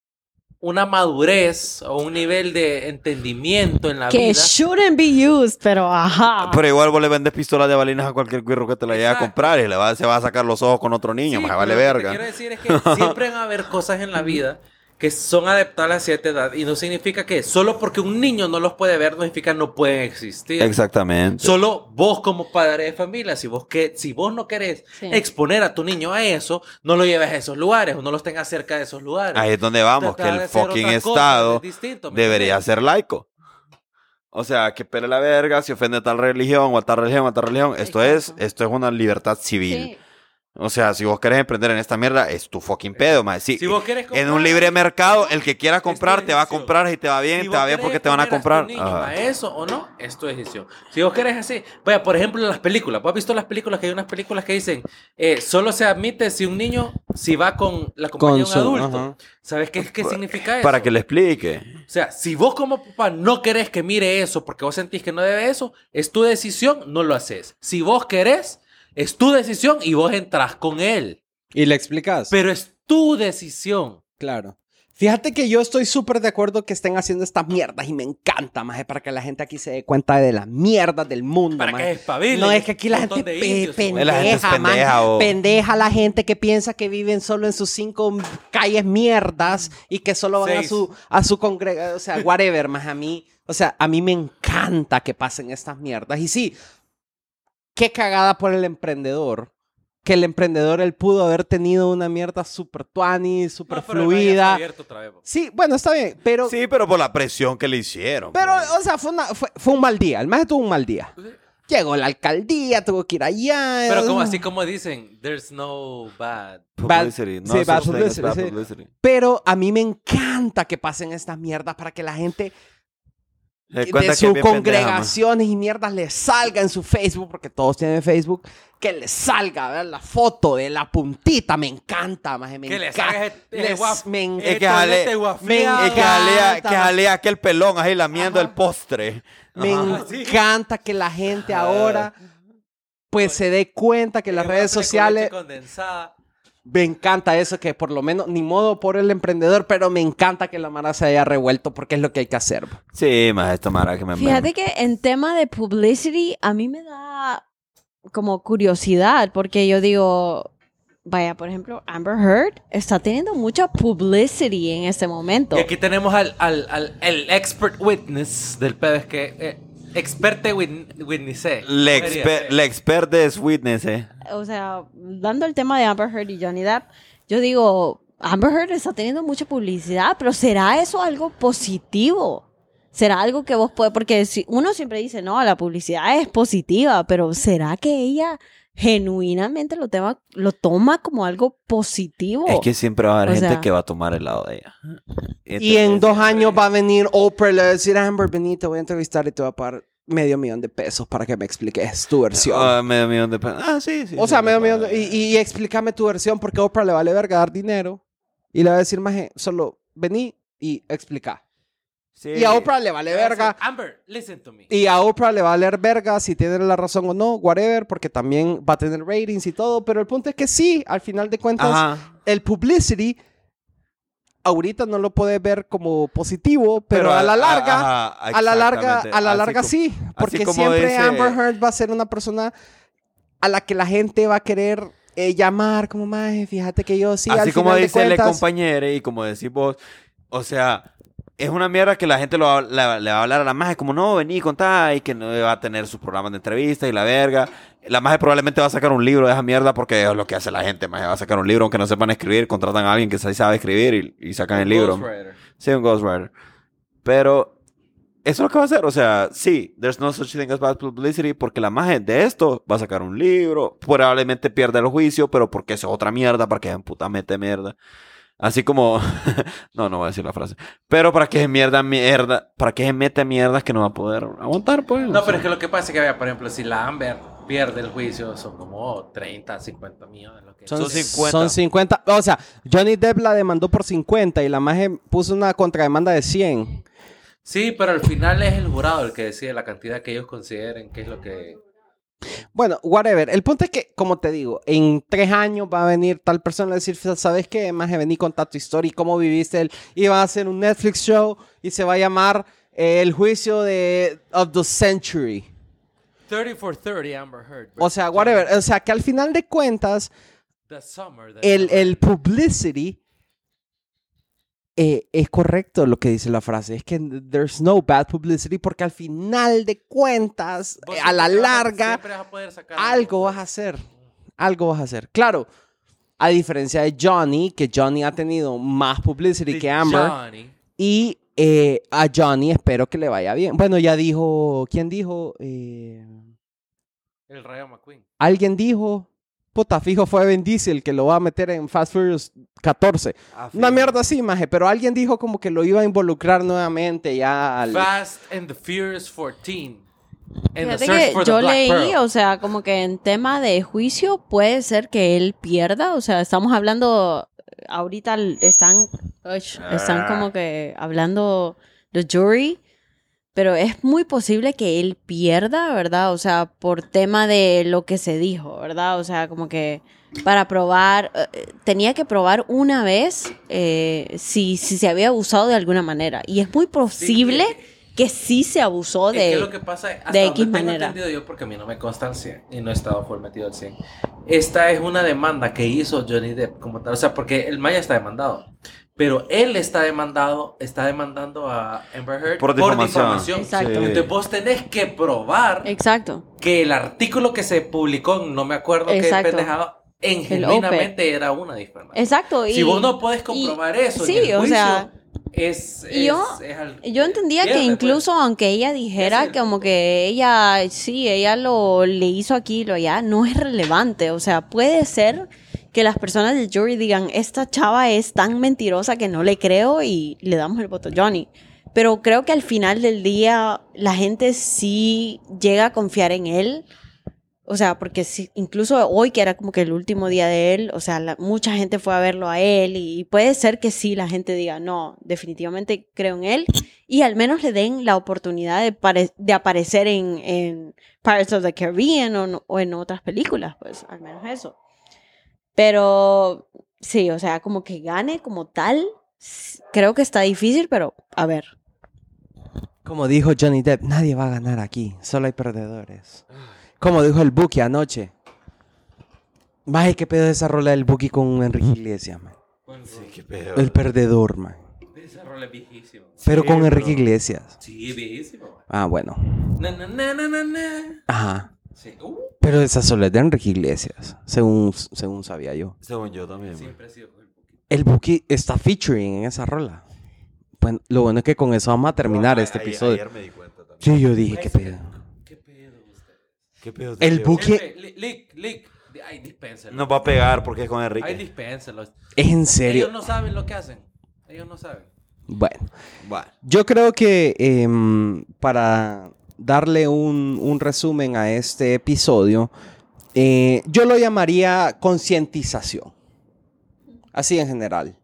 una madurez o un nivel de entendimiento en la
Que
vida.
shouldn't be used, pero ajá.
Pero igual vos le vendes pistolas de balinas a cualquier cuirro que te la llegue a comprar y le va, se va a sacar los ojos con otro niño,
Sí,
más vale
lo que
verga.
quiero decir es que siempre *laughs* van a haber cosas en la vida que son adaptables a cierta edad y no significa que solo porque un niño no los puede ver no significa que no pueden existir.
Exactamente.
Solo vos como padre de familia, si vos, que, si vos no querés
Sí.
exponer a tu niño a eso, no lo lleves a esos lugares o no los tengas cerca de esos lugares.
Ahí es donde vamos, que el fucking Estado
es distinto, ¿me
debería ser laico. O sea, que pele la verga, si ofende a tal religión o a tal religión o a tal religión. Esto es, esto es una libertad civil.
Sí.
O sea, si vos querés emprender en esta mierda, es tu fucking pedo, más.
Si vos querés
en un
comprar-
libre mercado, el que quiera comprar te va a comprar y te va bien,
Si
te va bien porque te van a
exponer
comprar.
tu niño a eso o no, es tu decisión. Si vos querés así, vaya, por ejemplo, en las películas. ¿Vos has visto las películas que hay unas películas que dicen eh, solo se admite si un niño, si va con la compañía
Con
de un adulto?
ajá.
¿Sabes qué, qué significa eso?
Para que le explique.
O sea, si vos como papá no querés que mire eso porque vos sentís que no debe eso, es tu decisión, no lo haces. Si vos querés, es tu decisión y vos entras con él.
¿Y le explicas?
Pero es tu decisión.
Claro. Fíjate que yo estoy súper de acuerdo que estén haciendo estas mierdas y me encanta, maje, para que la gente aquí se dé cuenta de las mierdas del mundo,
Para
maje.
que espabilen.
No, es que aquí la gente pe-
indios,
pendeja,
La gente es
man.
pendeja, o-
pendeja la gente que piensa que viven solo en sus cinco calles mierdas y que solo van a
Seis.
su, a su congregación, o sea, whatever, más a mí, o sea, a mí me encanta que pasen estas mierdas. Y sí, qué cagada por el emprendedor. Que el emprendedor, él pudo haber tenido una mierda super tuani, super
No,
fluida. Sí, bueno, está bien, pero...
Sí, pero por la presión que le hicieron.
Pero,
pues.
o sea, fue, una- fue, fue un mal día. El maestro tuvo un mal día. Llegó la alcaldía, tuvo que ir allá.
Pero como así como dicen, there's no bad.
Publicity. No
sí, bad publicity, sí. Pero a mí me encanta que pasen estas mierdas para que la gente de sus congregaciones y mierdas les salga en su Facebook, porque todos tienen Facebook, que les salga ¿verdad? la foto de la puntita. Me encanta, maje, me encanta. me en-
Es que
Este
jale-
olete
ma.
guafleado.
Es que jalea,
encanta,
que
ma.
jalea aquel pelón ahí lamiendo el postre.
Me
Ajá.
encanta que la gente
Ajá.
ahora pues se dé cuenta que las redes sociales. Me encanta eso, que por lo menos, ni modo por el emprendedor, pero me encanta que la Mara se haya revuelto porque es lo que hay que hacer.
Sí, más esta mara que me
Fíjate que en tema de publicity a mí me da como curiosidad porque yo digo, vaya, por ejemplo, Amber Heard está teniendo mucha publicity en este momento.
Y aquí tenemos al, al, al el expert witness del pedo. Es que, eh, experte wit- witness.
Le, exper-
ser.
le expert es witness, eh.
O sea, dando el tema de Amber Heard y Johnny Depp, yo digo, Amber Heard está teniendo mucha publicidad, pero ¿será eso algo positivo? ¿Será algo que vos puedes, porque si uno siempre dice, no, la publicidad es positiva, pero ¿será que ella genuinamente lo, tema, lo toma como algo positivo?
Es que siempre va a haber
O
gente
sea-
que va a tomar el lado de ella.
Y en
Entonces,
dos años va a venir Oprah y le va a decir, Amber, vení, te voy a entrevistar y te voy a pagar medio millón de pesos para que me expliques tu versión.
Ah, medio millón de pesos. Ah, sí, sí.
o sea,
sí,
medio millón de- y, y explícame tu versión porque Oprah le vale verga dar dinero y le va a decir, maje, solo vení y explica.
Sí.
Y a Oprah le vale
a
verga.
Amber, listen to me.
Y a Oprah le va a valer verga si tiene la razón o no, whatever, porque también va a tener ratings y todo. Pero el punto es que sí, al final de cuentas,
Ajá.
el publicity ahorita no lo puedes ver como positivo, pero,
Pero
a la
a-
larga,
ajá,
a la larga, a la larga
como-
sí, porque siempre Amber Heard va a ser una persona a la que la gente va a querer eh, llamar como más, fíjate que yo sí, al
Así como
final de
dice el
cuentas-
compañero y como decís vos, o sea, es una mierda que la gente lo va- le, le va a hablar a la magia como no, vení, contá y que no va a tener sus programas de entrevista y la verga. La magia probablemente va a sacar un libro de esa mierda porque es lo que hace la gente, magia va a sacar un libro aunque no sepan escribir, contratan a alguien que sí sabe escribir y, y sacan el libro.
Ghostwriter.
Sí, un ghostwriter. Pero eso es lo que va a hacer. O sea, sí, there's no such thing as bad publicity porque la magia de esto va a sacar un libro. Probablemente pierda el juicio, pero porque es otra mierda, para que en puta mete mierda. Así como... *laughs* no, no voy a decir la frase. Pero para que se mierda mierda, para que se mete mierdas que no va a poder aguantar, pues.
No, pero es que lo que pasa es que, vea, por ejemplo, si la Amber pierde el juicio, son como 30, 50 millones. Lo que
Son,
Son 50.
Son 50. O sea, Johnny Depp la demandó por 50 y la maje puso una contrademanda de 100.
Sí, pero al final es el jurado el que decide la cantidad que ellos consideren que es lo que...
Bueno, whatever. El punto es que, como te digo, en tres años va a venir tal persona a decir, ¿sabes qué? Más vení contar tu historia y cómo viviste el... Y va a hacer un Netflix show y se va a llamar eh, El juicio de... of the century.
30 for 30 Amber Heard.
O sea, whatever. O sea, que al final de cuentas,
The summer
el, el publicity eh, es correcto lo que dice la frase. Es que there's no bad publicity porque al final de cuentas, eh, a la larga,
siempre vas a poder sacar
algo vas a hacer. Algo vas a hacer. Claro, a diferencia de Johnny, que Johnny ha tenido más publicity
De
que Amber.
Johnny.
Y eh, a Johnny espero que le vaya bien. Bueno, ya dijo, ¿quién dijo?
El Rayo McQueen.
Alguien dijo, puta, fijo fue Vin Diesel que lo va a meter en Fast Furious 14. Una mierda así, maje, pero alguien dijo como que lo iba a involucrar nuevamente ya al...
Fast and the Furious 14. And the
Fíjate
search
que
for the
yo
Black
leí,
Pearl.
o sea, como que en tema de juicio puede ser que él pierda, o sea, estamos hablando, ahorita están, están como que hablando the jury, pero es muy posible que él pierda, ¿verdad? O sea, por tema de lo que se dijo, ¿verdad? O sea, como que para probar, eh, tenía que probar una vez eh, si, si se había abusado de alguna manera, y es muy posible que sí se abusó
Es
de...
que lo que pasa es, hasta
de X manera.
entendido yo, porque a mí no me consta al 100 y no he estado full metido al 100. Esta es una demanda que hizo Johnny Depp como tal. O sea, porque el Maya está demandado. Pero él está demandado, está demandando a Amber Heard
Por difamación.
Exacto.
Sí.
Entonces vos tenés que probar
Exacto.
que el artículo que se publicó, no me acuerdo qué
Exacto.
pendejado, en
El
genuinamente era una difamación.
Exacto. Y,
si vos no podés comprobar eso,
sí,
en el
o
juicio,
sea,
es,
y yo-
es- es al-
Yo entendía que
pues.
incluso aunque ella dijera
Ese-
como que ella, sí, ella lo le hizo aquí, lo allá, no es relevante. O sea, puede ser que las personas del jury digan, esta chava es tan mentirosa que no le creo y le damos el voto a Johnny. Pero creo que al final del día la gente sí llega a confiar en él. O sea, porque si, incluso hoy, que era como que el último día de él, o sea, la- mucha gente fue a verlo a él y puede ser que sí la gente diga, no, definitivamente creo en él y al menos le den la oportunidad de, pare- de aparecer en, en Pirates of the Caribbean o, o en otras películas, pues al menos eso. Pero sí, o sea, como que gane como tal, creo que está difícil, pero a ver.
Como dijo Johnny Depp, nadie va a ganar aquí, solo hay perdedores. Como dijo el Buki anoche. Maje, ¿qué pedo es esa rola del Buki con Enrique Iglesias, man?
Sí, qué pedo.
El perdedor, man.
Ese rol es viejísimo.
Pero
Sí,
con Enrique Iglesias.
Sí, viejísimo.
Ah, bueno.
Na, na, na, na, na, na.
Ajá.
Sí. Uh,
Pero esa sola es de Enrique Iglesias, según, según sabía yo.
Según yo también.
siempre ha sido el poquito.
El Buki está featuring en esa rola. Bueno, lo bueno es que con eso vamos a terminar este
a-
episodio.
Ayer me di cuenta también.
Sí, yo dije, qué pedo.
¿Qué pedo ustedes?
¿Qué pedo?
El? Buki-
Lick, lick. Ay, dispénselo.
Nos va a pegar porque es con
Ay,
Enrique.
dispénselo.
Es en serio.
Ellos no saben lo que hacen. Ellos no saben.
Bueno,
Bueno.
yo creo que em, para darle un, un resumen a este episodio, eh, yo lo llamaría concientización. Así en general.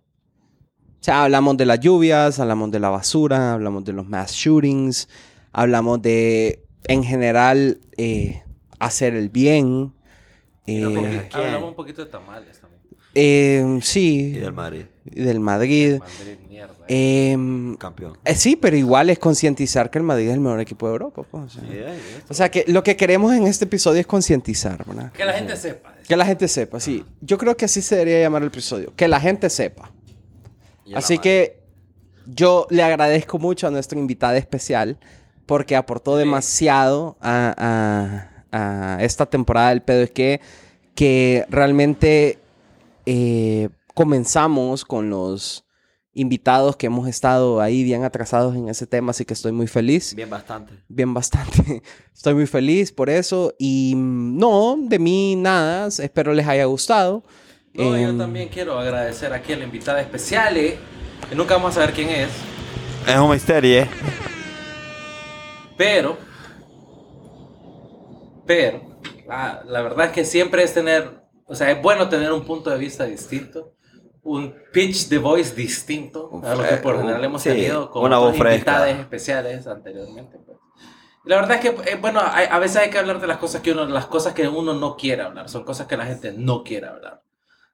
O sea, hablamos de las lluvias, hablamos de la basura, hablamos de los mass shootings, hablamos de, en general, eh, hacer el bien. eh,
Un poquito. ¿Quién?
Hablamos un poquito de tamales.
Eh, sí,
Y del Madrid.
y del Madrid.
Madrid, mierda.
Em,
Campeón.
eh, sí, pero igual es concientizar que el Madrid es el mejor equipo de Europa. pues, o sea. O que lo que queremos en este episodio es concientizar, ¿verdad?
que la gente sepa.
Que la gente sepa, sí. Yo creo que así se debería llamar el episodio. Que la gente sepa. Así que yo le agradezco mucho a nuestra invitada especial porque aportó
Sí.
demasiado a, a- a esta temporada del pedo. Es que, que realmente eh, comenzamos con los invitados que hemos estado ahí bien atrasados en ese tema, así que estoy muy feliz.
Bien bastante.
Bien, bastante. *laughs* Estoy muy feliz por eso. Y mm, no, de mí nada. Espero les haya gustado.
No, yo
Em,
también quiero agradecer aquí a la invitada especial, eh, que nunca vamos a saber quién es,
Es un misterio, ¿eh?
pero, pero, la, la verdad es que siempre es tener, o sea, es bueno tener un punto de vista distinto, un pitch de voice distinto a lo que por general hemos
sí,
tenido con
una
invitadas especiales anteriormente. pues. La verdad es que, eh, bueno, hay- a veces hay que hablar de las cosas que uno, las cosas que uno no quiere hablar. Son cosas que la gente no quiere hablar.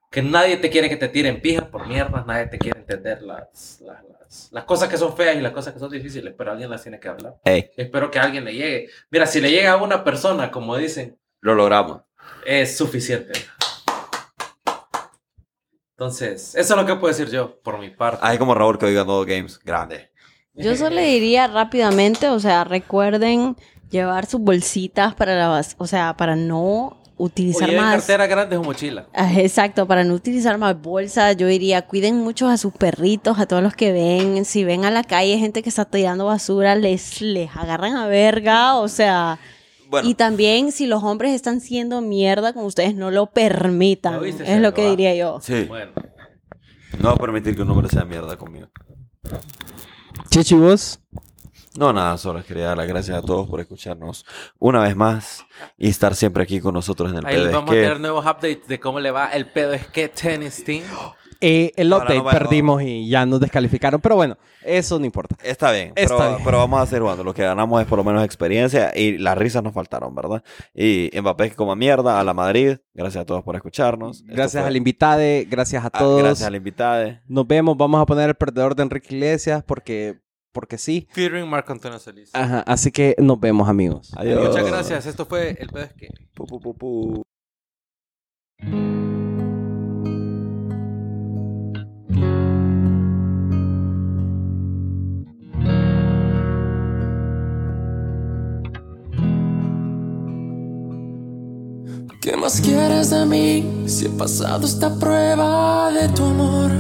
Que nadie te quiere que te tiren pijas por mierdas, nadie te quiere entender las, las, las, las cosas que son feas y las cosas que son difíciles, pero alguien las tiene que hablar.
Ey,
Espero que a alguien le llegue. Mira, si le llega a una persona, como dicen,
lo logramos.
es suficiente. Entonces, eso es lo que puedo decir yo, por mi parte.
Hay como Raúl que oiga todo games. Grande.
Yo *laughs* solo le diría rápidamente, o sea, recuerden llevar sus bolsitas para la bas- o sea, para no utilizar más.
cartera grande o mochila.
Ah, Exacto, para no utilizar más bolsas, yo diría, cuiden mucho a sus perritos, a todos los que ven, si ven a la calle gente que está tirando basura, les, les agarran a verga, o sea,
Bueno,
y también si los hombres están siendo mierda con ustedes, no lo permitan,
¿Ya viste,
es lo que
va?
diría yo.
sí.
Bueno.
No a permitir que un hombre sea mierda conmigo.
Chechi, vos.
No, nada, solo quería dar las gracias a todos por escucharnos una vez más y estar siempre aquí con nosotros en el
Ahí
pedo.
Vamos a
que-
tener nuevos updates de cómo le va el pedo es que Tennis Team.
Eh, el
Ahora
update
no va-
perdimos y ya nos descalificaron, pero bueno, eso no importa.
Está bien,
Está
pero,
bien.
pero vamos a seguir jugando. Lo que ganamos es por lo menos experiencia y las risas nos faltaron, ¿verdad? Y Mbappé que coma mierda a la Madrid. Gracias a todos por escucharnos. Esto
Gracias
fue-
al invitado, gracias a
ah,
todos.
Gracias al invitado.
Nos vemos, vamos a poner el perdedor de Enrique Iglesias porque, porque sí.
Featuring Marco Antonio Solís.
Ajá, así que nos vemos, amigos.
Adiós.
Muchas gracias. Esto fue el pedo es que.
Pu, pu, pu, pu.
¿Qué más quieres de mí si he pasado esta prueba de tu amor?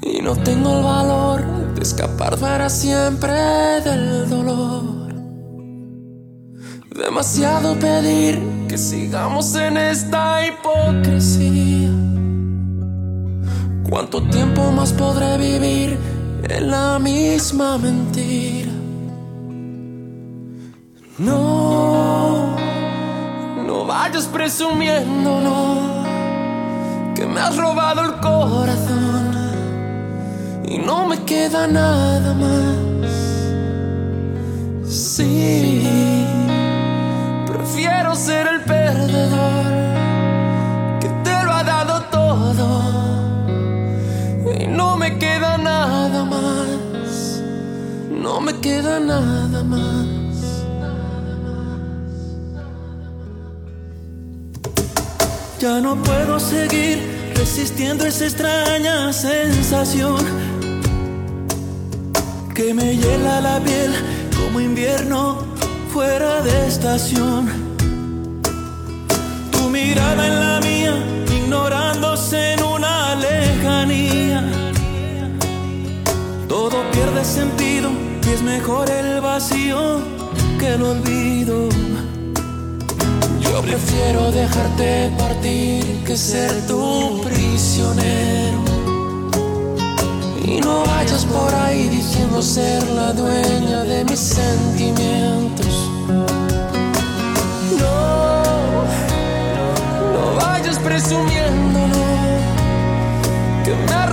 Y no tengo el valor de escapar para siempre del dolor. Demasiado pedir que sigamos en esta hipocresía. ¿Cuánto tiempo más podré vivir en la misma mentira? No, no vayas presumiendo, no, que me has robado el corazón y no me queda nada más. Sí, prefiero ser el perdedor que te lo ha dado todo y no me queda nada más. No me queda nada más. Ya no puedo seguir resistiendo esa extraña sensación que me hiela la piel como invierno fuera de estación. Tu mirada en la mía, ignorándose en una lejanía. Todo pierde sentido y es mejor el vacío que el olvido. Prefiero dejarte partir que ser tu prisionero. Y no vayas por ahí diciendo ser la dueña de mis sentimientos. No, no vayas presumiéndolo que me